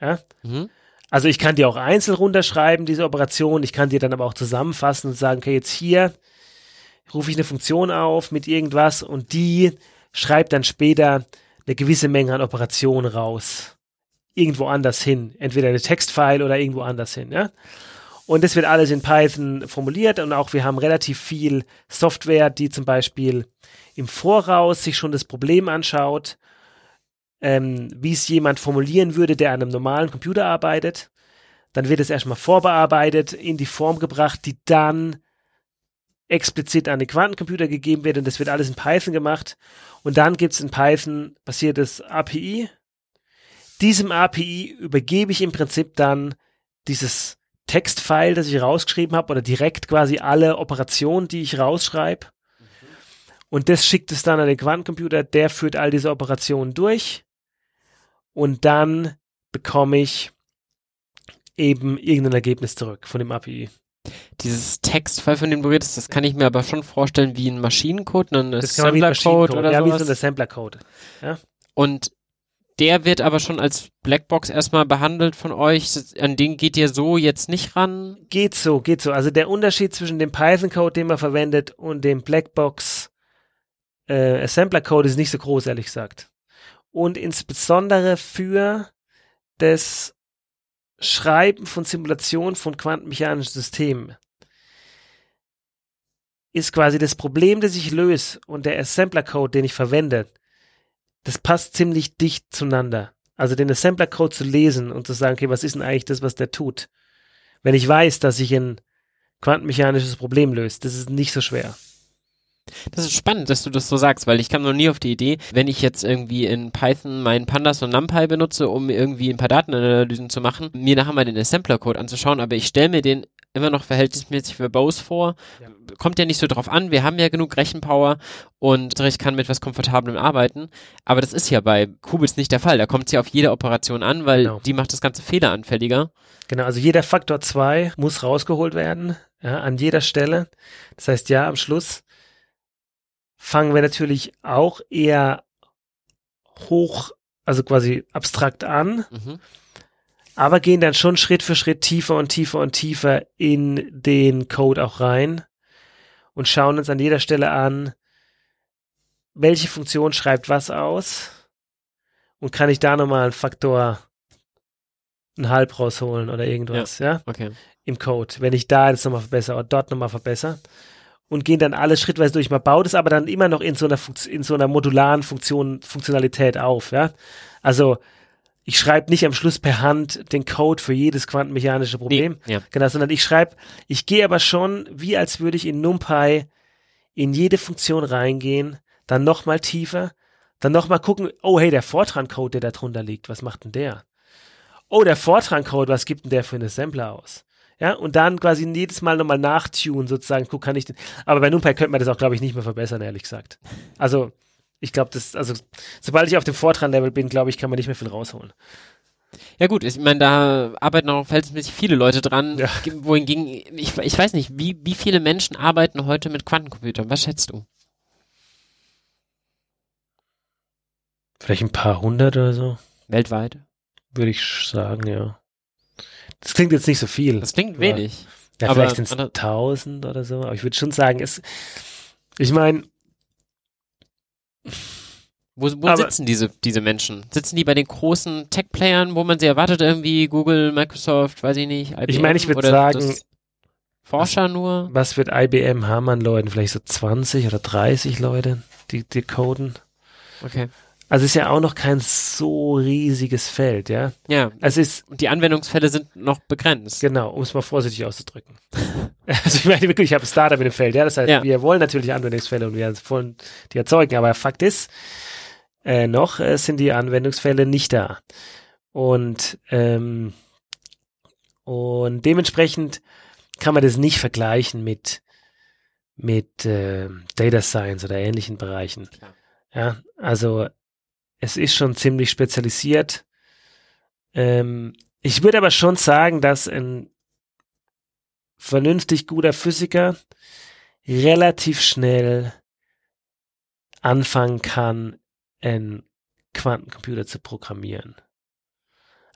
Ja? Mhm. Also ich kann die auch einzeln runterschreiben, diese Operation. Ich kann die dann aber auch zusammenfassen und sagen, okay, jetzt hier rufe ich eine Funktion auf mit irgendwas und die schreibt dann später eine gewisse Menge an Operationen raus. Irgendwo anders hin. Entweder eine Textfile oder irgendwo anders hin, ja. Und das wird alles in Python formuliert und auch wir haben relativ viel Software, die zum Beispiel im Voraus sich schon das Problem anschaut, ähm, wie es jemand formulieren würde, der an einem normalen Computer arbeitet. Dann wird es erstmal vorbearbeitet, in die Form gebracht, die dann explizit an den Quantencomputer gegeben wird und das wird alles in Python gemacht. Und dann gibt es in Python basiertes API. Diesem API übergebe ich im Prinzip dann dieses Textfile, das ich rausgeschrieben habe, oder direkt quasi alle Operationen, die ich rausschreibe. Und das schickt es dann an den Quantencomputer, der führt all diese Operationen durch. Und dann bekomme ich eben irgendein Ergebnis zurück von dem API. Dieses Textfile, von dem du redest, das kann ich mir aber schon vorstellen wie ein Maschinencode, ein wie ein Assembler-Code Maschinencode, oder ja, wie sowas. so ein Assembler-Code. Und der wird aber schon als Blackbox erstmal behandelt von euch. An den geht ihr so jetzt nicht ran. Geht so, geht so. Also der Unterschied zwischen dem Python-Code, den man verwendet, und dem Blackbox äh, Assembler-Code ist nicht so groß, ehrlich gesagt. Und insbesondere für das Schreiben von Simulationen von quantenmechanischen Systemen ist quasi das Problem, das ich löse und der Assembler-Code, den ich verwende, das passt ziemlich dicht zueinander. Also den Assembler-Code zu lesen und zu sagen, okay, was ist denn eigentlich das, was der tut? Wenn ich weiß, dass ich ein quantenmechanisches Problem löse, das ist nicht so schwer. Das ist spannend, dass du das so sagst, weil ich kam noch nie auf die Idee, wenn ich jetzt irgendwie in Python meinen Pandas und NumPy benutze, um irgendwie ein paar Datenanalysen zu machen, mir nachher mal den Assembler-Code anzuschauen, aber ich stelle mir den immer noch verhältnismäßig verbose vor. Ja. Kommt ja nicht so drauf an, wir haben ja genug Rechenpower und ich kann mit was Komfortablem arbeiten, aber das ist ja bei Qubits nicht der Fall. Da kommt es ja auf jede Operation an, weil Genau. die macht das Ganze fehleranfälliger. Genau, also jeder Faktor 2 muss rausgeholt werden, ja, an jeder Stelle. Das heißt, ja, am Schluss fangen wir natürlich auch eher hoch, also quasi abstrakt an, Mhm. Aber gehen dann schon Schritt für Schritt tiefer und tiefer und tiefer in den Code auch rein und schauen uns an jeder Stelle an, welche Funktion schreibt was aus und kann ich da nochmal einen Faktor einen halb rausholen oder irgendwas, ja, Okay. im Code, wenn ich da jetzt nochmal verbessere oder dort nochmal verbessere und gehen dann alles schrittweise durch. Man baut es aber dann immer noch in so einer, Funkt- in so einer modularen Funktion, Funktionalität auf, ja. Also, ich schreibe nicht am Schluss per Hand den Code für jedes quantenmechanische Problem, Nee, ja. Genau, sondern ich schreibe, ich gehe aber schon, wie als würde ich in NumPy in jede Funktion reingehen, dann nochmal tiefer, dann nochmal gucken, oh hey, der Fortran-Code, der da drunter liegt, was macht denn der? Oh, der Fortran-Code, was gibt denn der für einen Assembler aus? Ja, und dann quasi jedes Mal nochmal nachtun, sozusagen, guck, kann ich den, aber bei NumPy könnte man das auch, glaube ich, nicht mehr verbessern, ehrlich gesagt. Also, ich glaube, das, also, sobald ich auf dem Fortran-Level bin, glaube ich, kann man nicht mehr viel rausholen. Ja gut, ich meine, da arbeiten auch verhältnismäßig viele Leute dran, Ja. ge- wohingegen, ich, ich weiß nicht, wie, wie viele Menschen arbeiten heute mit Quantencomputern? Was schätzt du? Vielleicht ein paar hundert oder so, Weltweit? würde ich sagen, ja. Das klingt jetzt nicht so viel. Das klingt wenig. Ja, Aber vielleicht sind es 1000 oder so, aber ich würde schon sagen, es, ich meine, Wo, wo sitzen diese, diese Menschen? Sitzen die bei den großen Tech-Playern, wo man sie erwartet, irgendwie Google, Microsoft, weiß ich nicht, IBM? Ich meine, ich würd oder sagen- Forscher nur? was wird IBM haben an Leuten? Vielleicht so 20 oder 30 Leute, die, die coden. Okay. Also ist ja auch noch kein so riesiges Feld, ja. Ja, Es ist, und die Anwendungsfälle sind noch begrenzt. genau, um es mal vorsichtig auszudrücken. also ich meine wirklich, ich habe ein Startup in dem Feld, ja. Das heißt, Ja. wir wollen natürlich Anwendungsfälle und wir wollen die erzeugen, aber Fakt ist, äh, noch äh, sind die Anwendungsfälle nicht da. Und, ähm, und dementsprechend kann man das nicht vergleichen mit, mit äh, Data Science oder ähnlichen Bereichen. Klar. Ja, also es ist schon ziemlich spezialisiert. Ähm, ich würde aber schon sagen, dass ein vernünftig guter Physiker relativ schnell anfangen kann, ein Quantencomputer zu programmieren.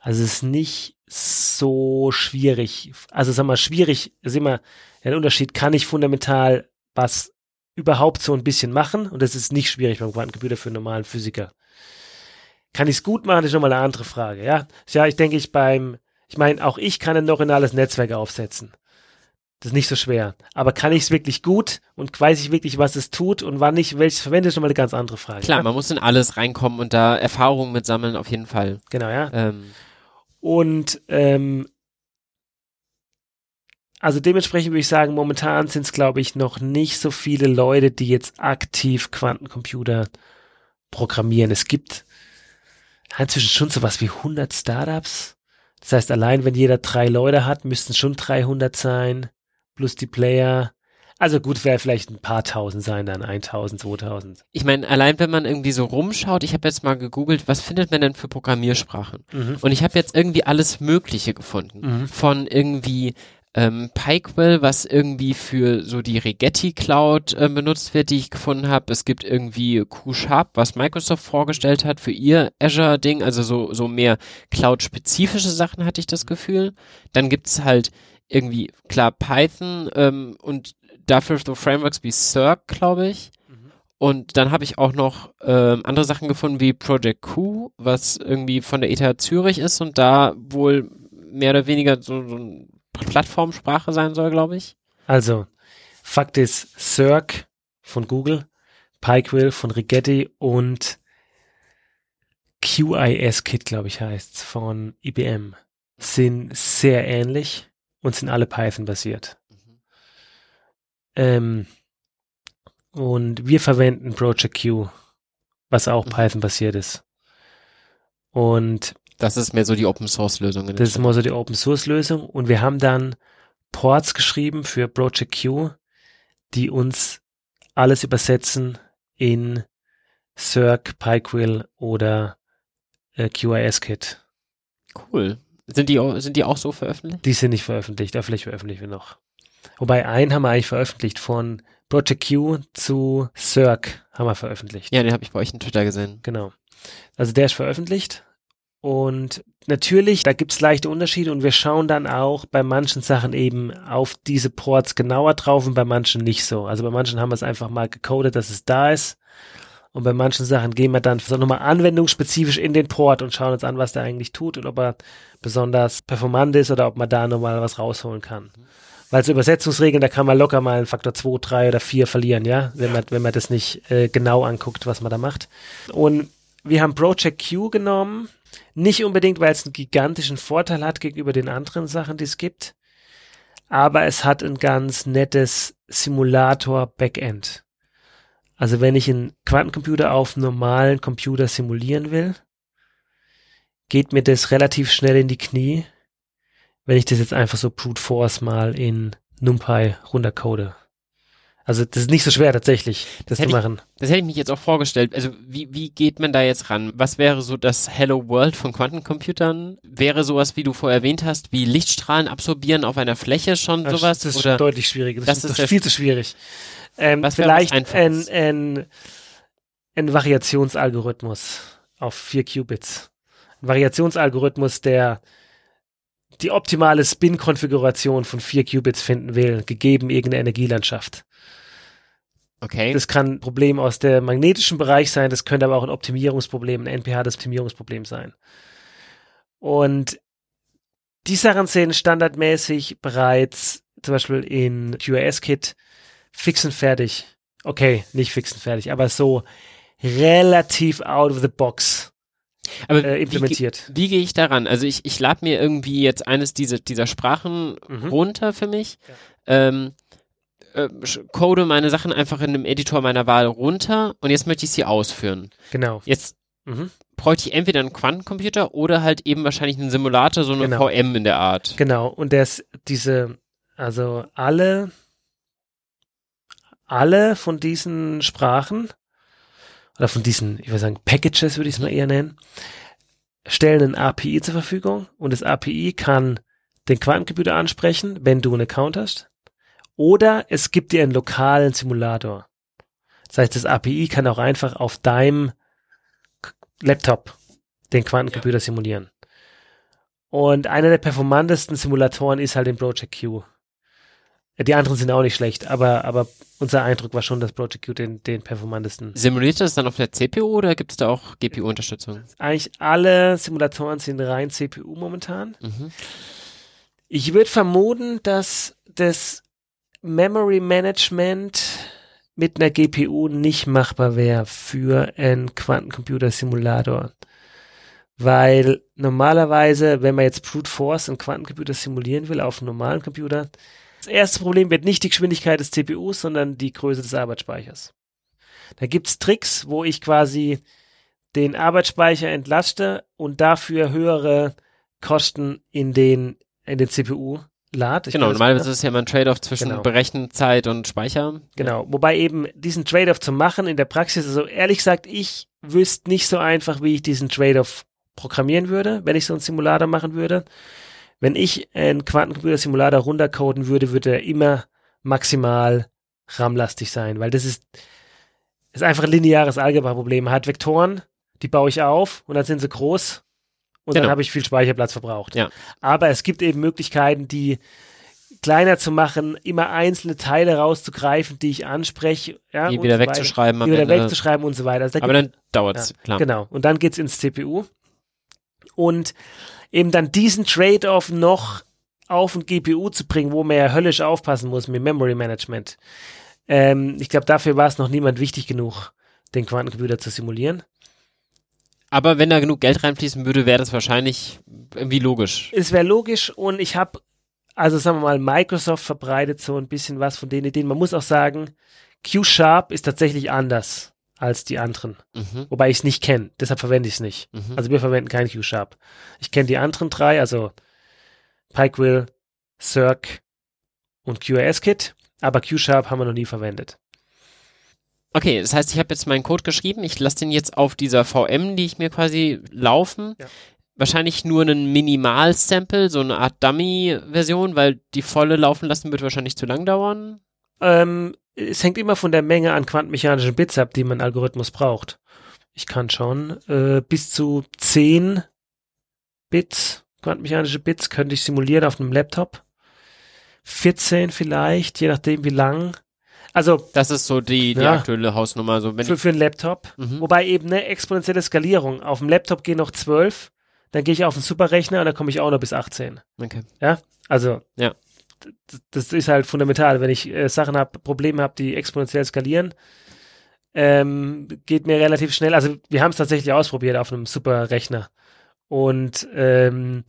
Also es ist nicht so schwierig. Also sag mal, schwierig ist immer der Unterschied, kann ich fundamental was überhaupt so ein bisschen machen und das ist nicht schwierig beim Quantencomputer für einen normalen Physiker. Kann ich es gut machen, ist nochmal eine andere Frage, ja. Ja, ich denke ich beim, ich meine, auch ich kann ein neuronales Netzwerk aufsetzen. Das ist nicht so schwer. Aber kann ich es wirklich gut und weiß ich wirklich, was es tut und wann ich welches verwende, ist nochmal eine ganz andere Frage. Klar, ja? man muss in alles reinkommen und da Erfahrungen mit sammeln, auf jeden Fall. Genau, ja. Ähm, Und ähm, also dementsprechend würde ich sagen, momentan sind es, glaube ich, noch nicht so viele Leute, die jetzt aktiv Quantencomputer programmieren. Es gibt inzwischen schon sowas wie 100 Startups. Das heißt, allein wenn jeder drei Leute hat, müssten schon 300 sein, plus die Player. Also gut, wäre vielleicht ein paar tausend sein, dann 1000, 2000. ich meine, allein wenn man irgendwie so rumschaut, ich habe jetzt mal gegoogelt, was findet man denn für Programmiersprachen? Mhm. Und ich habe jetzt irgendwie alles Mögliche gefunden. Mhm. Von irgendwie ähm, Pikewell, was irgendwie für so die Rigetti Cloud äh, benutzt wird, die ich gefunden habe. Es gibt irgendwie Q-Sharp, was Microsoft vorgestellt hat für ihr Azure-Ding, also so, so mehr Cloud-spezifische Sachen hatte ich das Gefühl. Dann gibt's halt irgendwie, klar, Python ähm, und dafür so Frameworks wie Circ, glaube ich. Und dann habe ich auch noch ähm, andere Sachen gefunden wie Project Q, was irgendwie von der ETH Zürich ist und da wohl mehr oder weniger so, so eine Plattformsprache sein soll, glaube ich. Also, Fakt ist, Circ von Google, Pikewill von Rigetti und QIS-Kit, glaube ich, heißt's, von IBM, sind sehr ähnlich und sind alle Python-basiert. Ähm, und wir verwenden Project Q, was auch Mhm. Python-basiert ist. Und Das ist mehr so die Open Source Lösung. das ist mal so die Open Source Lösung. Und wir haben dann Ports geschrieben für Project Q, die uns alles übersetzen in Circ, Pikewill oder äh, QIS-Kit. Cool. Sind die, sind die auch so veröffentlicht? Die sind nicht veröffentlicht, aber vielleicht veröffentlichen wir noch. Wobei einen haben wir eigentlich veröffentlicht von Project Q zu Circ haben wir veröffentlicht. Ja, den habe ich bei euch in Twitter gesehen. Genau. Also der ist veröffentlicht. Und natürlich, da gibt's leichte Unterschiede und wir schauen dann auch bei manchen Sachen eben auf diese Ports genauer drauf und bei manchen nicht so. Also bei manchen haben wir es einfach mal gecodet, dass es da ist. Und bei manchen Sachen gehen wir dann so nochmal anwendungsspezifisch in den Port und schauen uns an, was der eigentlich tut und ob er besonders performant ist oder ob man da nochmal was rausholen kann. Weil so Übersetzungsregeln, da kann man locker mal einen Faktor 2, 3 oder 4 verlieren, ja, wenn man, wenn man das nicht äh, genau anguckt, was man da macht. Und wir haben Project Q genommen, nicht unbedingt, weil es einen gigantischen Vorteil hat gegenüber den anderen Sachen, die es gibt, aber es hat ein ganz nettes Simulator-Backend. Also wenn ich einen Quantencomputer auf einem normalen Computer simulieren will, geht mir das relativ schnell in die Knie, wenn ich das jetzt einfach so brute force mal in NumPy runtercode. Also das ist nicht so schwer tatsächlich, das zu hätte ich- machen. Das hätte ich mich jetzt auch vorgestellt. Also wie, wie geht man da jetzt ran? Was wäre so das Hello World von Quantencomputern? Wäre sowas, wie du vorher erwähnt hast, wie Lichtstrahlen absorbieren auf einer Fläche schon Das, sowas? das ist Oder deutlich schwieriger. Das, Das ist, ist das viel zu schwierig. Ähm, Was vielleicht ein, ein, ein Variationsalgorithmus auf vier Qubits. Ein Variationsalgorithmus, der die optimale Spin-Konfiguration von vier Qubits finden will, gegeben irgendeine Energielandschaft. okay. Das kann ein Problem aus dem magnetischen Bereich sein, das könnte aber auch ein Optimierungsproblem, ein NPH das Optimierungsproblem sein. Und die Sachen sind standardmäßig bereits zum Beispiel in QRS-Kit fix und fertig. Okay, nicht fix und fertig, aber so relativ out of the box Aber äh, wie, implementiert. ge- wie gehe ich daran? Also ich, ich lade mir irgendwie jetzt eines dieser, dieser Sprachen Mhm. runter für mich. Ähm, äh, code meine Sachen einfach in einem Editor meiner Wahl runter und jetzt möchte ich sie ausführen. Genau. Jetzt Mhm. bräuchte ich entweder einen Quantencomputer oder halt eben wahrscheinlich einen Simulator, so eine Genau. VM in der Art. Genau. Und das, diese, also alle, alle von diesen Sprachen oder von diesen, ich würde sagen, Packages würde ich es mal eher nennen, stellen ein API zur Verfügung und das API kann den Quantencomputer ansprechen, wenn du einen Account hast, oder es gibt dir einen lokalen Simulator. Das heißt, das API kann auch einfach auf deinem Laptop den Quantencomputer simulieren. Und einer der performantesten Simulatoren ist halt den Project Q. Die anderen sind auch nicht schlecht, aber, aber unser Eindruck war schon, dass Project Q den, den performantesten. Simuliert das dann auf der CPU oder gibt es da auch GPU-Unterstützung? Eigentlich alle Simulatoren sind rein CPU momentan. Mhm. Ich würde vermuten, dass das Memory Management mit einer GPU nicht machbar wäre für einen Quantencomputer-Simulator. Weil normalerweise, wenn man jetzt Brute Force einen Quantencomputer simulieren will auf einem normalen Computer, das erste Problem wird nicht die Geschwindigkeit des CPUs, sondern die Größe des Arbeitsspeichers. Da gibt's Tricks, wo ich quasi den Arbeitsspeicher entlaste und dafür höhere Kosten in den, in den CPU lad. Ich Genau, normalerweise ist es ja immer ein Trade-off zwischen Genau. Berechenzeit und Speicher. Genau, wobei eben diesen Trade-off zu machen in der Praxis, also ehrlich gesagt, ich wüsste nicht so einfach, wie ich diesen Trade-off programmieren würde, wenn ich so einen Simulator machen würde. Wenn ich einen Quantencomputer-Simulator runtercoden würde, würde er immer maximal RAM-lastig sein, weil das ist, ist einfach ein lineares Algebra-Problem. Hat Vektoren, die baue ich auf und dann sind sie groß und Genau. dann habe ich viel Speicherplatz verbraucht. Ja. Aber es gibt eben Möglichkeiten, die kleiner zu machen, immer einzelne Teile rauszugreifen, die ich anspreche, ja, Die wieder so wegzuschreiben die wieder Ende. wegzuschreiben und so weiter. Also da Aber dann dauert's, ja, klar. Genau. Und dann geht's ins CPU. Und eben dann diesen Trade-off noch auf ein GPU zu bringen, wo man ja höllisch aufpassen muss mit Memory Management. Ähm, ich glaube, dafür war es noch niemand wichtig genug, den Quantencomputer zu simulieren. Aber wenn da genug Geld reinfließen würde, wäre das wahrscheinlich irgendwie logisch. Es wäre logisch und ich habe, also sagen wir mal, Microsoft verbreitet so ein bisschen was von den Ideen. Man muss auch sagen, Q-Sharp ist tatsächlich anders als die anderen. Mhm. Wobei ich es nicht kenne, deshalb verwende ich es nicht. Mhm. Also wir verwenden kein Q-Sharp. Ich kenne die anderen drei, also Pikewill, Circ und QRS-Kit, aber Q-Sharp haben wir noch nie verwendet. Okay, das heißt, ich habe jetzt meinen Code geschrieben, ich lasse den jetzt auf dieser VM, die ich mir quasi laufen. Ja. Wahrscheinlich nur einen Minimal-Sample, so eine Art Dummy-Version, weil die volle laufen lassen wird wahrscheinlich zu lang dauern. Ähm, es hängt immer von der Menge an quantenmechanischen Bits ab, die mein Algorithmus braucht. Ich kann schon äh, bis zu 10 Bits, quantenmechanische Bits, könnte ich simulieren auf einem Laptop. 14 vielleicht, je nachdem wie lang. Also Das ist so die, die Ja. aktuelle Hausnummer. So, wenn für, für einen Laptop. Mhm. Wobei eben eine exponentielle Skalierung. Auf dem Laptop gehen noch 12, dann gehe ich auf den Superrechner und dann komme ich auch noch bis 18. okay. Also Ja. Das ist halt fundamental. Wenn ich äh, Sachen habe, Probleme habe, die exponentiell skalieren, ähm, geht mir relativ schnell. Also wir haben es tatsächlich ausprobiert auf einem Superrechner. Und ähm,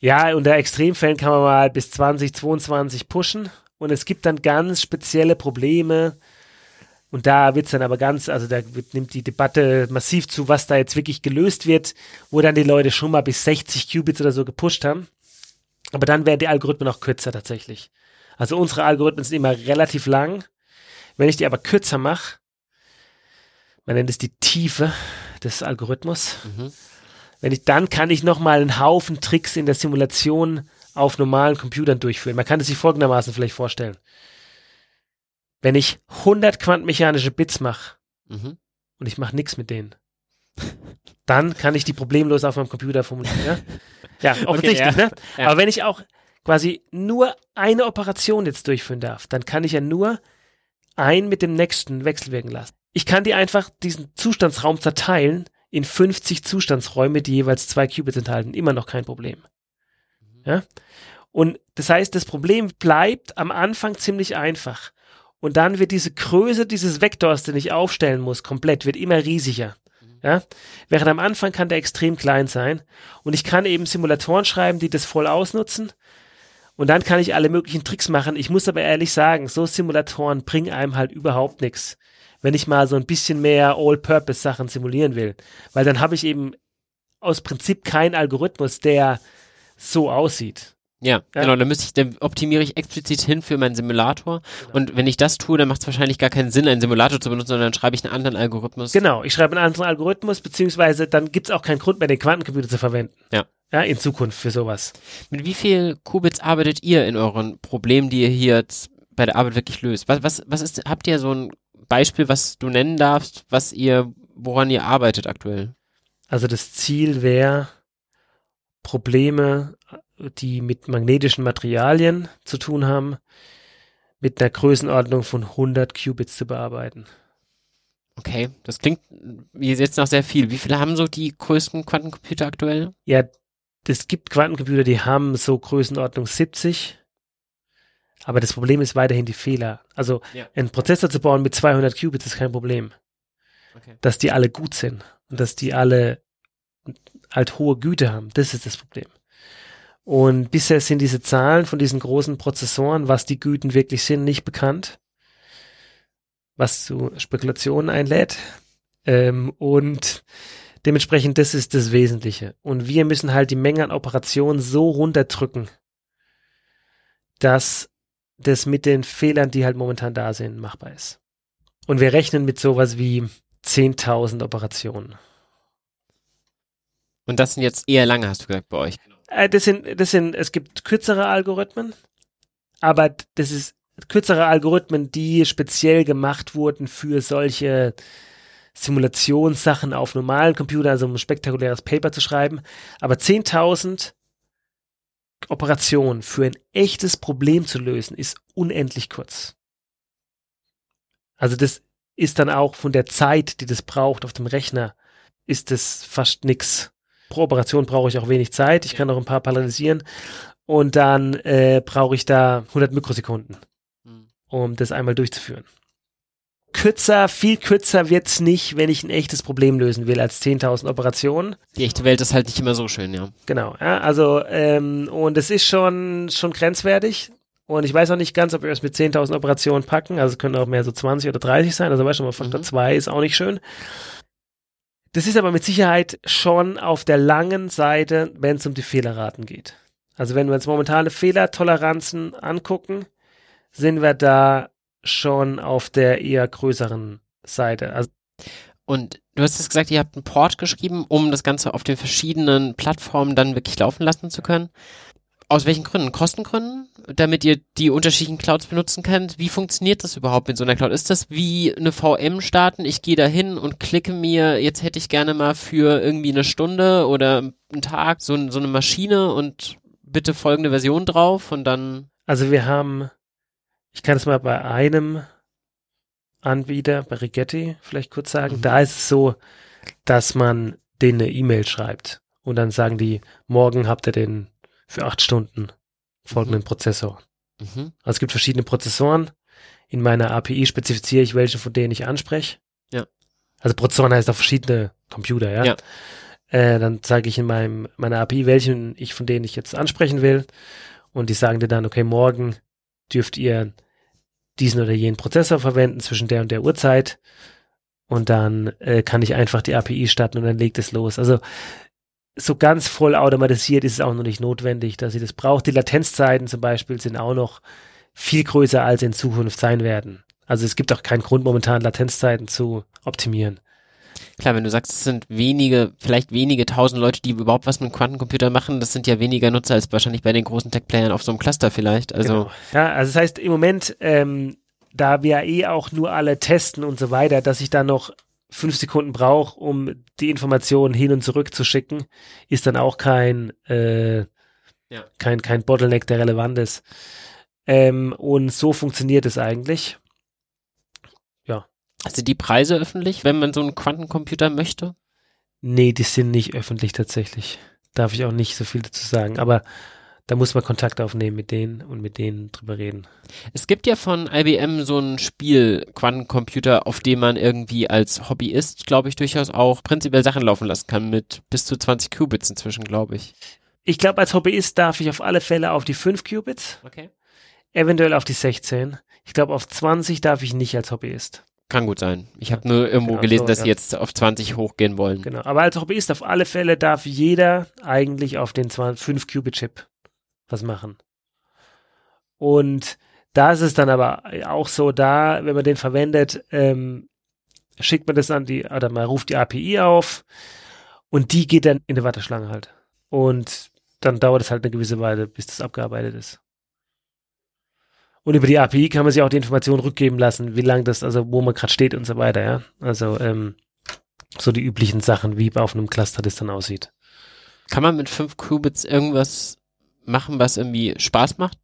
ja, unter Extremfällen kann man mal bis 2022 pushen. Und es gibt dann ganz spezielle Probleme. Und da wird's dann aber ganz, also da wird, nimmt die Debatte massiv zu, was da jetzt wirklich gelöst wird, wo dann die Leute schon mal bis 60 Qubits oder so gepusht haben. Aber dann werden die Algorithmen auch kürzer tatsächlich. Also unsere Algorithmen sind immer relativ lang. Wenn ich die aber kürzer mache, man nennt es die Tiefe des Algorithmus, Mhm. wenn ich, dann kann ich nochmal einen Haufen Tricks in der Simulation auf normalen Computern durchführen. Man kann es sich folgendermaßen vielleicht vorstellen. Wenn ich 100 quantenmechanische Bits mache Mhm. und ich mache nichts mit denen, dann kann ich die problemlos auf meinem Computer formulieren. Ja, ja offensichtlich, ja. ne? Ja. Aber wenn ich auch quasi nur eine Operation jetzt durchführen darf, dann kann ich ja nur ein mit dem nächsten wechselwirken lassen. Ich kann die einfach diesen Zustandsraum zerteilen in 50 Zustandsräume, die jeweils zwei Qubits enthalten. Immer noch kein Problem. Ja? Und das heißt, das Problem bleibt am Anfang ziemlich einfach. Und dann wird diese Größe dieses Vektors, den ich aufstellen muss, komplett, wird immer riesiger. Ja? Während am Anfang kann der extrem klein sein. Und ich kann eben Simulatoren schreiben, die das voll ausnutzen. Und dann kann ich alle möglichen Tricks machen. Ich muss aber ehrlich sagen, so Simulatoren bringen einem halt überhaupt nichts, wenn ich mal so ein bisschen mehr All-Purpose-Sachen simulieren will. Weil dann habe ich eben aus Prinzip keinen Algorithmus, der so aussieht. Ja, Ja. genau, dann müsste ich, dann optimiere ich explizit hin für meinen Simulator. Und wenn ich das tue, dann macht es wahrscheinlich gar keinen Sinn, einen Simulator zu benutzen, sondern dann schreibe ich einen anderen Algorithmus. Genau, ich schreibe einen anderen Algorithmus, beziehungsweise dann gibt es auch keinen Grund mehr, den Quantencomputer zu verwenden. Ja. Ja, in Zukunft für sowas. Mit wie viel Qubits arbeitet ihr in euren Problemen, die ihr hier jetzt bei der Arbeit wirklich löst? Was, was, was ist, habt ihr so ein Beispiel, was du nennen darfst, was ihr woran ihr arbeitet aktuell? Also das Ziel wäre, Probleme, die mit magnetischen Materialien zu tun haben, mit einer Größenordnung von 100 Qubits zu bearbeiten. Okay, das klingt jetzt noch sehr viel. Wie viele haben so die größten Quantencomputer aktuell? Ja, es gibt Quantencomputer, die haben so Größenordnung 70. Aber das Problem ist weiterhin die Fehler. Also Ja. einen Prozessor zu bauen mit 200 Qubits ist kein Problem. Okay. Dass die alle gut sind und dass die alle halt hohe Güte haben, das ist das Problem. Und bisher sind diese Zahlen von diesen großen Prozessoren, was die Güten wirklich sind, nicht bekannt. Was zu Spekulationen einlädt. Ähm, und dementsprechend, das ist das Wesentliche. Und wir müssen halt die Menge an Operationen so runterdrücken, dass das mit den Fehlern, die halt momentan da sind, machbar ist. Und wir rechnen mit sowas wie 10.000 Operationen. Und das sind jetzt eher lange, hast du gesagt, bei euch. Äh, das sind, das sind, es gibt kürzere Algorithmen, aber das ist kürzere Algorithmen, die speziell gemacht wurden für solche Simulationssachen auf normalen Computern, also um ein spektakuläres Paper zu schreiben. Aber 10.000 Operationen für ein echtes Problem zu lösen, ist unendlich kurz. Also das ist dann auch von der Zeit, die das braucht auf dem Rechner, ist das fast nix. Pro Operation brauche ich auch wenig Zeit. Ich kann noch ein paar parallelisieren. Und dann äh, brauche ich da 100 Mikrosekunden, Hm. um das einmal durchzuführen. Kürzer, viel kürzer wird's nicht, wenn ich ein echtes Problem lösen will, als 10.000 Operationen. Die echte Welt ist halt nicht immer so schön, ja. Genau, ja, also, ähm, und es ist schon, schon grenzwertig. Und ich weiß auch nicht ganz, ob wir es mit 10.000 Operationen packen. Also es können auch mehr so 20 oder 30 sein. Also weißt du mal, Faktor Mhm. 2 ist auch nicht schön. Das ist aber mit Sicherheit schon auf der langen Seite, wenn es um die Fehlerraten geht. Also wenn wir uns momentane Fehlertoleranzen angucken, sind wir da schon auf der eher größeren Seite. Also Und du hast jetzt gesagt, ihr habt einen Port geschrieben, um das Ganze auf den verschiedenen Plattformen dann wirklich laufen lassen zu können. Aus welchen Gründen? Kostengründen? Damit ihr die unterschiedlichen Clouds benutzen könnt? Wie funktioniert das überhaupt mit so einer Cloud? Ist das wie eine VM starten? Ich gehe da hin und klicke mir, jetzt hätte ich gerne mal für irgendwie eine Stunde oder einen Tag so, so eine Maschine und bitte folgende Version drauf und dann. Also wir haben, ich kann es mal bei einem Anbieter, bei Rigetti vielleicht kurz sagen, Mhm. da ist es so, dass man denen eine E-Mail schreibt und dann sagen die, morgen habt ihr den für acht Stunden folgenden Prozessor. Mhm. Also es gibt verschiedene Prozessoren. In meiner API spezifiziere ich, welche von denen ich anspreche. Ja. Also Prozessoren heißt auch verschiedene Computer, ja. Ja. Äh, dann zeige ich in meinem, meiner API, welchen ich von denen ich jetzt ansprechen will. Und die sagen dir dann, okay, morgen dürft ihr diesen oder jenen Prozessor verwenden zwischen der und der Uhrzeit. Und dann äh, kann ich einfach die API starten und dann legt es los. Also so ganz voll automatisiert ist es auch noch nicht notwendig, dass sie das braucht. Die Latenzzeiten zum Beispiel sind auch noch viel größer, als in Zukunft sein werden. Also es gibt auch keinen Grund, momentan Latenzzeiten zu optimieren. Klar, wenn du sagst, es sind wenige, vielleicht wenige tausend Leute, die überhaupt was mit einem Quantencomputer machen, das sind ja weniger Nutzer als wahrscheinlich bei den großen Tech-Playern auf so einem Cluster vielleicht. Also, Genau. Ja, also das heißt im Moment, ähm, da wir eh auch nur alle testen und so weiter, dass ich da noch fünf Sekunden brauche, um die Informationen hin und zurück zu schicken, ist dann auch kein, äh, Ja. kein, kein Bottleneck, der relevant ist. Ähm, und so funktioniert es eigentlich. sind die Preise öffentlich, wenn man so einen Quantencomputer möchte? Nee, die sind nicht öffentlich tatsächlich. Darf ich auch nicht so viel dazu sagen. Aber da muss man Kontakt aufnehmen mit denen und mit denen drüber reden. Es gibt ja von IBM so ein Spiel, Quantencomputer, auf dem man irgendwie als Hobbyist, glaube ich, durchaus auch prinzipiell Sachen laufen lassen kann mit bis zu 20 Qubits inzwischen, glaube ich. Ich glaube, als Hobbyist darf ich auf alle Fälle auf die 5 Qubits, Okay. eventuell auf die 16. Ich glaube, auf 20 darf ich nicht als Hobbyist. Kann gut sein. Ich habe nur irgendwo Genau, gelesen, so, dass ja. sie jetzt auf 20 hochgehen wollen. Genau. Aber als Hobbyist auf alle Fälle darf jeder eigentlich auf den 5 Qubit Chip was machen. Und da ist es dann aber auch so, da, wenn man den verwendet, ähm, schickt man das an die, oder man ruft die API auf und die geht dann in die Warteschlange halt. Und dann dauert es halt eine gewisse Weile, bis das abgearbeitet ist. Und über die API kann man sich auch die Informationen rückgeben lassen, wie lang das, also wo man gerade steht und so weiter, ja. Also, ähm, so die üblichen Sachen, wie auf einem Cluster das dann aussieht. Kann man mit fünf Qubits irgendwas machen, was irgendwie Spaß macht?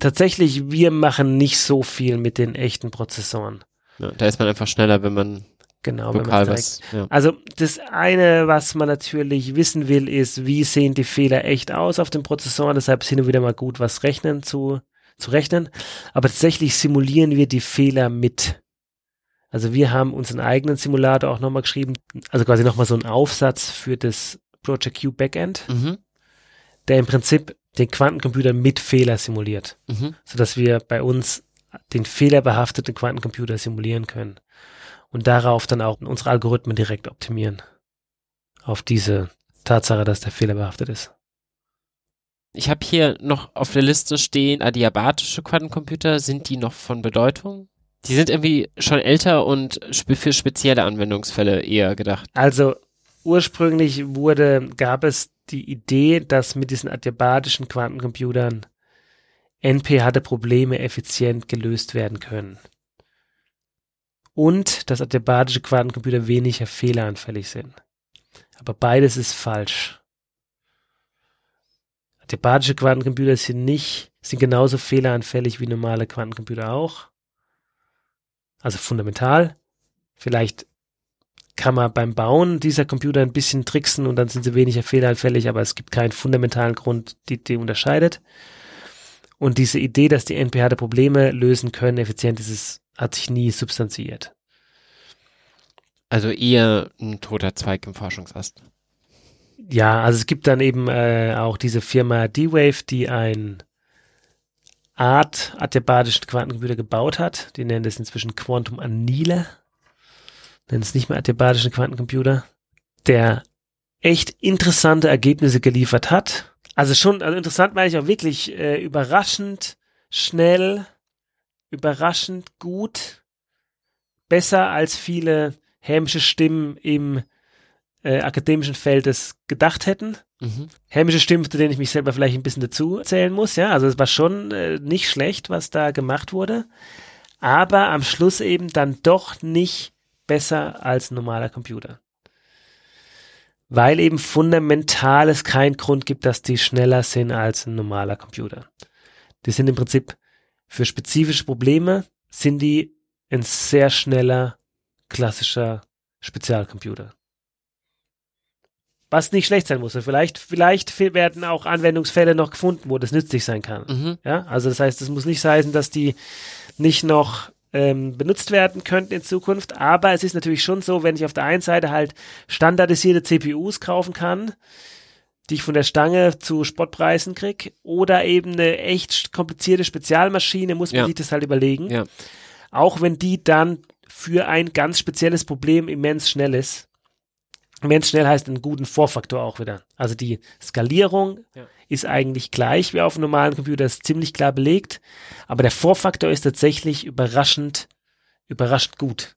Tatsächlich, wir machen nicht so viel mit den echten Prozessoren. Ja, da ist man einfach schneller, wenn man Genau, wenn lokal man was. Ja. Also das eine, was man natürlich wissen will, ist, wie sehen die Fehler echt aus auf den Prozessoren. Deshalb ist hin und wieder mal gut, was rechnen zu, zu rechnen. Aber tatsächlich simulieren wir die Fehler mit. Also wir haben unseren eigenen Simulator auch nochmal geschrieben, also quasi nochmal so einen Aufsatz für das Project Q Backend, Mhm. Der im Prinzip den Quantencomputer mit Fehler simuliert, Mhm. sodass wir bei uns den fehlerbehafteten Quantencomputer simulieren können und darauf dann auch unsere Algorithmen direkt optimieren. Auf diese Tatsache, dass der fehlerbehaftet ist. Ich habe hier noch auf der Liste stehen, adiabatische Quantencomputer. Sind die noch von Bedeutung? Die sind irgendwie schon älter und für spezielle Anwendungsfälle eher gedacht. Also ursprünglich wurde, gab es die Idee, dass mit diesen adiabatischen Quantencomputern NP hatte Probleme effizient gelöst werden können. Und dass adiabatische Quantencomputer weniger fehleranfällig sind. Aber beides ist falsch. Adiabatische Quantencomputer sind nicht, sind genauso fehleranfällig wie normale Quantencomputer auch. Also fundamental. Vielleicht kann man beim Bauen dieser Computer ein bisschen tricksen und dann sind sie weniger fehleranfällig, aber es gibt keinen fundamentalen Grund, die die unterscheidet. Und diese Idee, dass die NP-harte Probleme lösen können, effizient ist es, hat sich nie substanziiert. Also eher ein toter Zweig im Forschungsast. Ja, also es gibt dann eben äh, auch diese Firma D-Wave, die ein Art adiabatischen Quantencomputer gebaut hat. Die nennen das inzwischen Quantum Annealer. Nennen es nicht mehr adiabatischen Quantencomputer. Der echt interessante Ergebnisse geliefert hat. Also schon, also interessant meine ich auch wirklich äh, überraschend schnell, überraschend gut, besser als viele hämische Stimmen im äh, akademischen Feld es gedacht hätten. Mhm. Hämische Stimmen, zu denen ich mich selber vielleicht ein bisschen dazu zählen muss, ja. Also es war schon äh, nicht schlecht, was da gemacht wurde. Aber am Schluss eben dann doch nicht besser als ein normaler Computer. Weil eben fundamental es keinen Grund gibt, dass die schneller sind als ein normaler Computer. Die sind im Prinzip für spezifische Probleme sind die ein sehr schneller, klassischer Spezialcomputer. Was nicht schlecht sein muss. Vielleicht, vielleicht werden auch Anwendungsfälle noch gefunden, wo das nützlich sein kann. Mhm. Ja, also das heißt, es muss nicht heißen, dass die nicht noch ähm, benutzt werden könnten in Zukunft. Aber es ist natürlich schon so, wenn ich auf der einen Seite halt standardisierte CPUs kaufen kann, die ich von der Stange zu Spottpreisen krieg, oder eben eine echt komplizierte Spezialmaschine, muss man Ja. sich das halt überlegen. Ja. Auch wenn die dann für ein ganz spezielles Problem immens schnell ist. Immens schnell heißt einen guten Vorfaktor auch wieder. Also die Skalierung Ja. ist eigentlich gleich wie auf einem normalen Computer, ist ziemlich klar belegt. Aber der Vorfaktor ist tatsächlich überraschend, überraschend gut.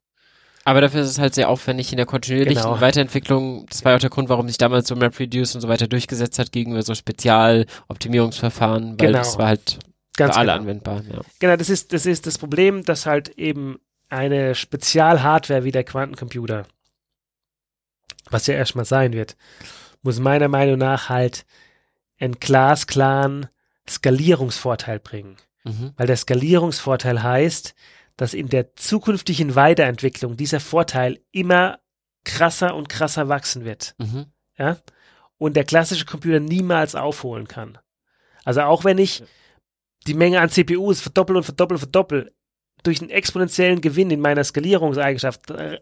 Aber dafür ist es halt sehr aufwendig in der kontinuierlichen Genau. Weiterentwicklung. Das war ja auch der Grund, warum sich damals so MapReduce und so weiter durchgesetzt hat gegenüber so Spezialoptimierungsverfahren, weil Genau. das war halt Ganz für alle genau. anwendbar. Ja. Genau, das ist, das ist das Problem, dass halt eben eine Spezialhardware wie der Quantencomputer, was ja erstmal sein wird, muss meiner Meinung nach halt einen glasklaren Skalierungsvorteil bringen. Mhm. Weil der Skalierungsvorteil heißt, dass in der zukünftigen Weiterentwicklung dieser Vorteil immer krasser und krasser wachsen wird. Mhm. Ja? Und der klassische Computer niemals aufholen kann. Also auch wenn ich die Menge an CPUs verdoppel und verdoppel und verdoppel, durch einen exponentiellen Gewinn in meiner Skalierungseigenschaft äh,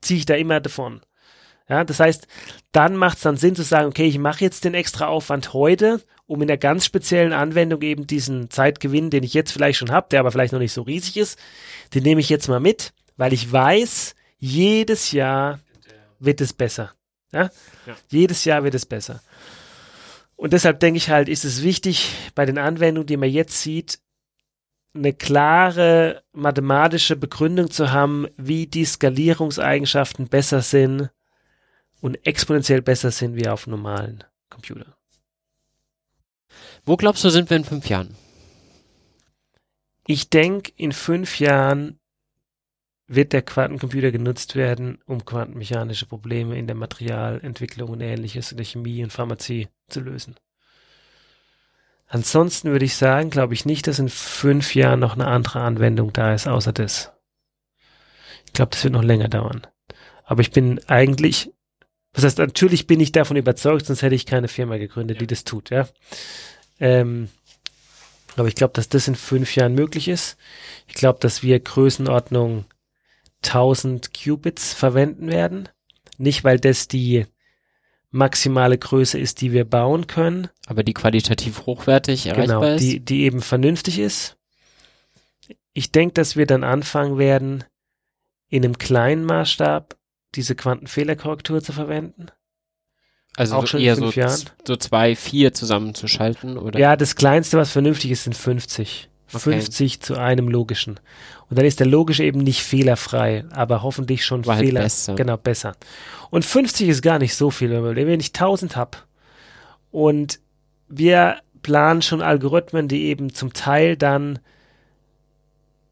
ziehe ich da immer davon. Ja, das heißt, dann macht es dann Sinn zu sagen, okay, ich mache jetzt den extra Aufwand heute, um in der ganz speziellen Anwendung eben diesen Zeitgewinn, den ich jetzt vielleicht schon habe, der aber vielleicht noch nicht so riesig ist, den nehme ich jetzt mal mit, weil ich weiß, jedes Jahr wird es besser. Ja? Ja. Jedes Jahr wird es besser. Und deshalb denke ich halt, ist es wichtig, bei den Anwendungen, die man jetzt sieht, eine klare mathematische Begründung zu haben, wie die Skalierungseigenschaften besser sind und exponentiell besser sind wie auf normalen Computern. Wo glaubst du, sind wir in fünf Jahren? Ich denke, in fünf Jahren wird der Quantencomputer genutzt werden, um quantenmechanische Probleme in der Materialentwicklung und ähnliches in der Chemie und Pharmazie zu lösen. Ansonsten würde ich sagen, glaube ich nicht, dass in fünf Jahren noch eine andere Anwendung da ist, außer das. Ich glaube, das wird noch länger dauern. Aber ich bin eigentlich, das heißt, natürlich bin ich davon überzeugt, sonst hätte ich keine Firma gegründet, ja. die das tut, ja. Ähm, aber ich glaube, dass das in fünf Jahren möglich ist. Ich glaube, dass wir Größenordnung 1000 Qubits verwenden werden. Nicht, weil das die maximale Größe ist, die wir bauen können. Aber die qualitativ hochwertig erreichbar genau, ist. Die, die eben vernünftig ist. Ich denke, dass wir dann anfangen werden, in einem kleinen Maßstab diese Quantenfehlerkorrektur zu verwenden. Also auch schon eher so, so zwei, vier zusammenzuschalten, oder? Ja, das kleinste, was vernünftig ist, sind 50. Okay. 50 zu einem logischen. Und dann ist der logische eben nicht fehlerfrei, aber hoffentlich schon War halt Fehler. Halt besser. Genau, besser. Und 50 ist gar nicht so viel, wenn ich 1000 habe. Und wir planen schon Algorithmen, die eben zum Teil dann,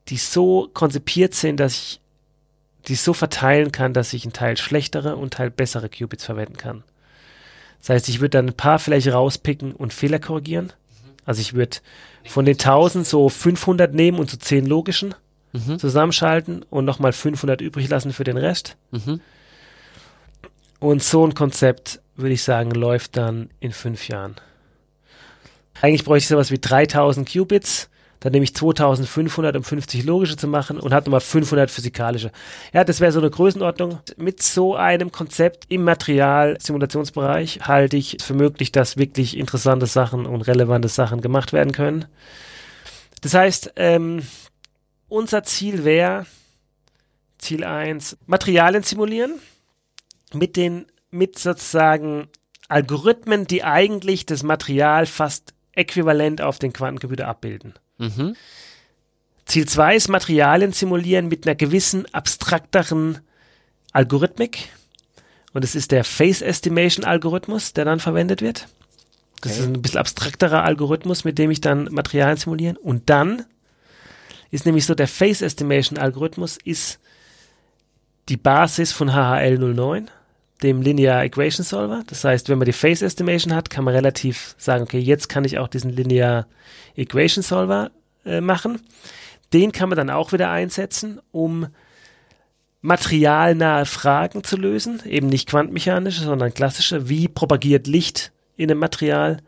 die so konzipiert sind, dass ich die so verteilen kann, dass ich einen Teil schlechtere und einen Teil bessere Qubits verwenden kann. Das heißt, ich würde dann ein paar vielleicht rauspicken und Fehler korrigieren. Also ich würde von den 1000 so 500 nehmen und so 10 logischen mhm. zusammenschalten und nochmal 500 übrig lassen für den Rest. Mhm. Und so ein Konzept, würde ich sagen, läuft dann in fünf Jahren. Eigentlich bräuchte ich sowas wie 3000 Qubits dann nehme ich 2500, um 50 logische zu machen und hat nochmal 500 physikalische. Ja, das wäre so eine Größenordnung. Mit so einem Konzept im Material-Simulationsbereich halte ich für möglich, dass wirklich interessante Sachen und relevante Sachen gemacht werden können. Das heißt, ähm, unser Ziel wäre, Ziel 1, Materialien simulieren mit den, mit sozusagen Algorithmen, die eigentlich das Material fast äquivalent auf den Quantencomputer abbilden. Mhm. Ziel 2 ist Materialien simulieren mit einer gewissen abstrakteren Algorithmik. Und es ist der Face Estimation Algorithmus, der dann verwendet wird. Das okay. ist ein bisschen abstrakterer Algorithmus, mit dem ich dann Materialien simulieren. Und dann ist nämlich so, der Face Estimation Algorithmus ist die Basis von HHL 09, dem Linear Equation Solver. Das heißt, wenn man die Face Estimation hat, kann man relativ sagen, okay, jetzt kann ich auch diesen Linear Equation Solver äh, machen. Den kann man dann auch wieder einsetzen, um materialnahe Fragen zu lösen, eben nicht quantenmechanische, sondern klassische. Wie propagiert Licht in einem Material?